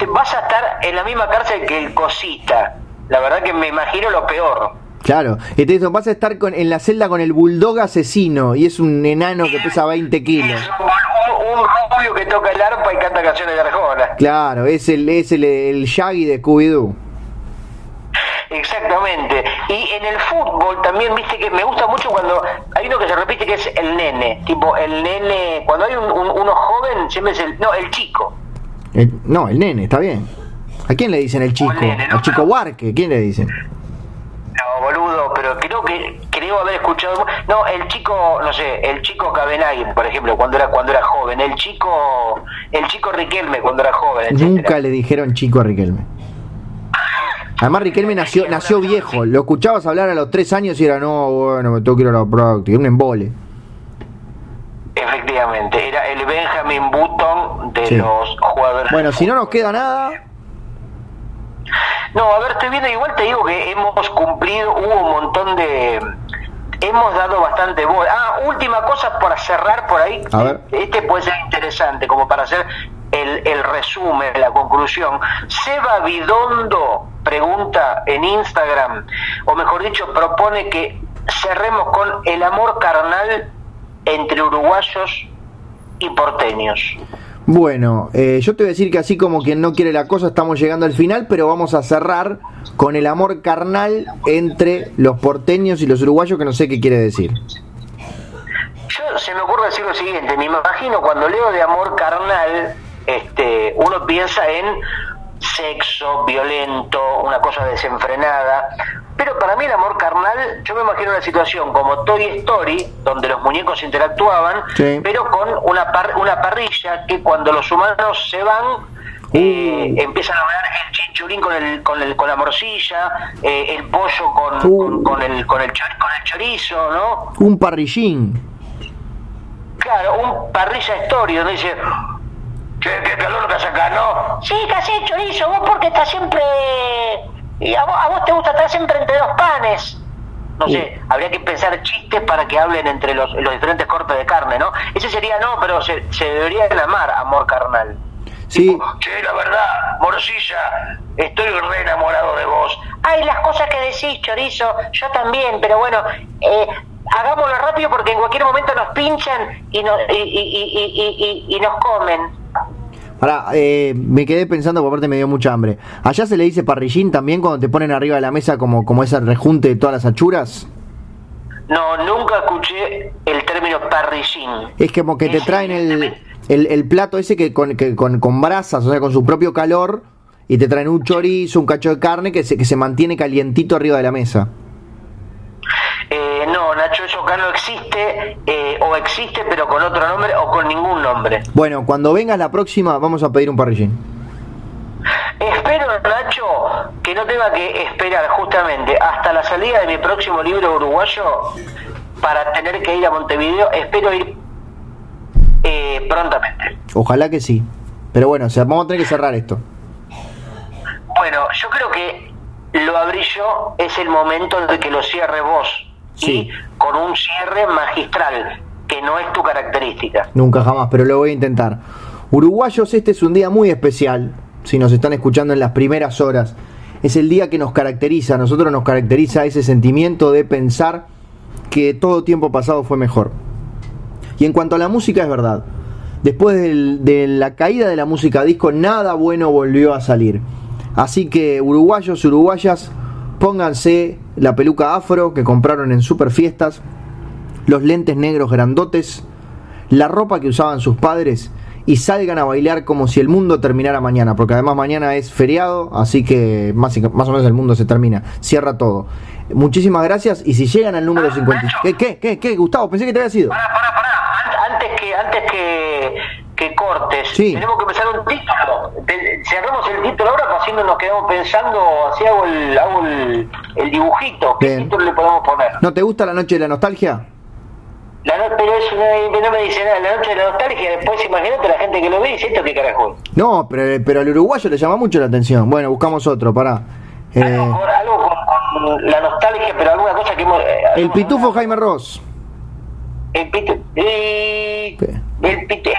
vas a estar en la misma cárcel que el cosita, la verdad que me imagino lo peor. Claro, y te dicen, vas a estar con, en la celda con el bulldog asesino, y es un enano que pesa 20 kilos. Es un, un- un rubio que toca el arpa y canta canciones de Arjona. Claro, es el, es el, el Shaggy de Scooby-Doo. Exactamente. Y en el fútbol también, viste que me gusta mucho cuando hay uno que se repite que es el nene. Tipo, el nene, cuando hay un, un- uno joven, siempre es el. No, el chico. El- no, el nene, está bien. ¿A quién le dicen el chico? el nene, ¿no? Al chico Huarque, ¿quién le dicen? No, boludo, pero creo que creo haber escuchado. No, el chico, no sé, el chico Cabenagui, por ejemplo, cuando era cuando era joven. El chico, el chico Riquelme cuando era joven. etcétera. Nunca le dijeron chico a Riquelme. Además Riquelme nació, nació viejo, lo escuchabas hablar a los tres años y era, no, bueno, me tengo que ir a la práctica, un embole. Efectivamente, era el Benjamin Button de Sí. los jugadores. Bueno, si no nos queda nada, No, a ver, estoy viendo, igual te digo que hemos cumplido, hubo un montón de... Hemos dado bastante bola. Ah, última cosa para cerrar por ahí. A ver. Este puede ser interesante, como para hacer el, el resumen, la conclusión. Seba Bidondo pregunta en Instagram, o mejor dicho, propone que cerremos con el amor carnal entre uruguayos y porteños. Bueno, eh, yo te voy a decir que así como quien no quiere la cosa, estamos llegando al final, pero vamos a cerrar con el amor carnal entre los porteños y los uruguayos, que no sé qué quiere decir. Yo se me ocurre decir lo siguiente, me imagino cuando leo de amor carnal, este, uno piensa en sexo violento, una cosa desenfrenada, pero para mí el amor carnal, yo me imagino una situación como Toy Story, donde los muñecos interactuaban, pero con una, una parrilla que cuando los humanos se van, eh, uh. empiezan a ver el chinchurín con el, con, el, con la morcilla, eh, el pollo con, uh. con, el, con, el, con el chorizo, ¿no? Un parrillín. Claro, un parrilla story donde dice, che, qué calor que hace acá, ¿no? Sí, que hace chorizo, vos porque estás siempre y a vos, te gusta estar siempre entre dos panes. No sé, habría que pensar chistes para que hablen entre los, los diferentes cortes de carne, ¿no? Ese sería no, pero se, se debería amar amor carnal. Sí. che, la verdad, morcilla, estoy re enamorado de vos. Ay, las cosas que decís, chorizo, yo también, pero bueno, eh, hagámoslo rápido porque en cualquier momento nos pinchan y, no, y, y, y, y nos comen. Ahora, eh, me quedé pensando, por parte me dio mucha hambre. ¿Allá se le dice parrillín también cuando te ponen arriba de la mesa como, como ese rejunte de todas las achuras? No, nunca escuché el término parrillín. Es como que te traen el, el, plato ese que con, que con, con brasas, o sea, con su propio calor, y te traen un chorizo, un cacho de carne que se, que se mantiene calientito arriba de la mesa. Eh, no, Nacho, eso acá no existe, eh, o existe pero con otro nombre o con ningún nombre. Bueno, cuando vengas la próxima vamos a pedir un parrillín. Espero, Nacho, que no tenga que esperar justamente hasta la salida de mi próximo libro uruguayo para tener que ir a Montevideo. Espero ir eh, prontamente. Ojalá que sí. Pero bueno, o sea, vamos a tener que cerrar esto. Bueno, yo creo que lo abrí yo, es el momento de que lo cierre vos sí. con un cierre magistral, que no es tu característica. Nunca jamás, pero lo voy a intentar. Uruguayos, este es un día muy especial, si nos están escuchando en las primeras horas. Es el día que nos caracteriza, a nosotros nos caracteriza ese sentimiento de pensar que todo tiempo pasado fue mejor. Y en cuanto a la música, es verdad. Después de la caída de la música disco, nada bueno volvió a salir. Así que uruguayos, uruguayas, Pónganse la peluca afro que compraron en super fiestas, los lentes negros grandotes, la ropa que usaban sus padres y salgan a bailar como si el mundo terminara mañana, porque además mañana es feriado, así que más, más o menos el mundo se termina, cierra todo. Muchísimas gracias y si llegan al número 50... ¿Qué, qué, qué, qué, Gustavo? Pensé que te había sido. Pará, pará, pará. Antes que, antes que, que cortes, tenemos que empezar un título. Cerramos el título ahora, pues así no nos quedamos pensando, así hago el, hago el, el dibujito. ¿Qué título le podemos poner? ¿No te gusta la noche de la nostalgia? La no, pero eso no, me dice nada, la noche de la nostalgia, después imagínate la gente que lo ve y dice esto qué carajo. No, pero, pero al uruguayo le llama mucho la atención. Bueno, buscamos otro, pará. Eh... Algo, con, la nostalgia, pero alguna cosa que hemos... Eh, el pitufo Jaime Ross. El, pitu, el, el, pitufo,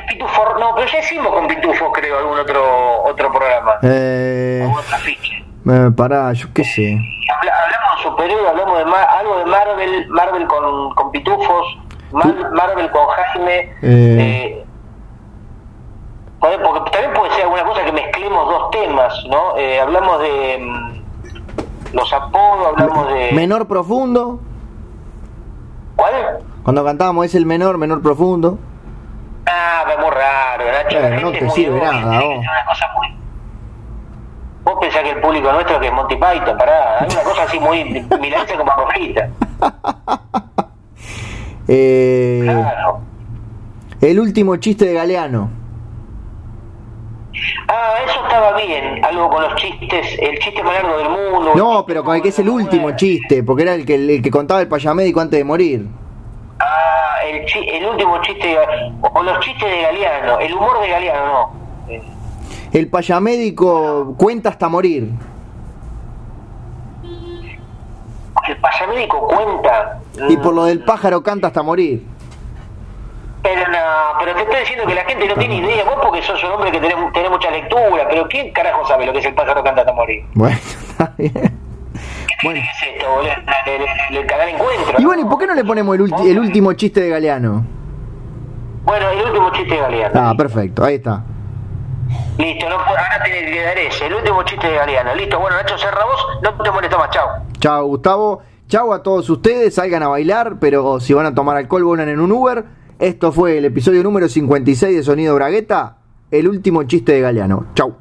no, pero ya hicimos con pitufo, creo, algún otro otro programa. Eh, algún otro afiche. Eh, pará, yo qué sé. hablamos de superhéroes, hablamos de algo de Marvel, Marvel con, con pitufos, Marvel con Jaime. Eh. Eh, porque también puede ser alguna cosa que mezclemos dos temas, ¿no? Eh, hablamos de mm, los apodos, hablamos de... Menor profundo. ¿Cuál? Cuando cantábamos es el menor, menor profundo. Ah, muy raro, Nacho. Bueno, no te sirve nada, vos. Una cosa muy... Vos pensás que el público nuestro que es Monty Python, pará, hay una cosa así muy milanesa como rojita. [LAUGHS] eh, claro. El último chiste de Galeano. Ah, eso estaba bien, algo con los chistes, el chiste más largo del mundo. No, pero con el que es el último chiste, porque era el que, el que contaba el payamédico antes de morir. Ah, el, el último chiste, o los chistes de Galeano, el humor de Galeano, no. El payamédico cuenta hasta morir. El payamédico cuenta. Y por lo del pájaro canta hasta morir. Pero no, pero te estoy diciendo que la gente no tiene idea. Vos porque sos un hombre que tenés, tenés mucha lectura, pero ¿quién carajo sabe lo que es el pájaro canta hasta morir? Bueno, [LAUGHS] está bien. Bueno. [LAUGHS] ¿Qué es esto, boludo? El canal encuentro. Y bueno, ¿y por qué no le ponemos el, ulti- el último chiste de Galeano? Bueno, el último chiste de Galeano. Ah, perfecto, ahí está. Listo, no, ahora tiene que ese, el último chiste de Galeano. Listo, bueno, Nacho, cerra vos, no te molesto más, chao. Chao, Gustavo. Chao a todos ustedes. Salgan a bailar, pero si van a tomar alcohol, vuelan en un Uber. Esto fue el episodio número 56 de Sonido Bragueta. El último chiste de Galeano. Chau.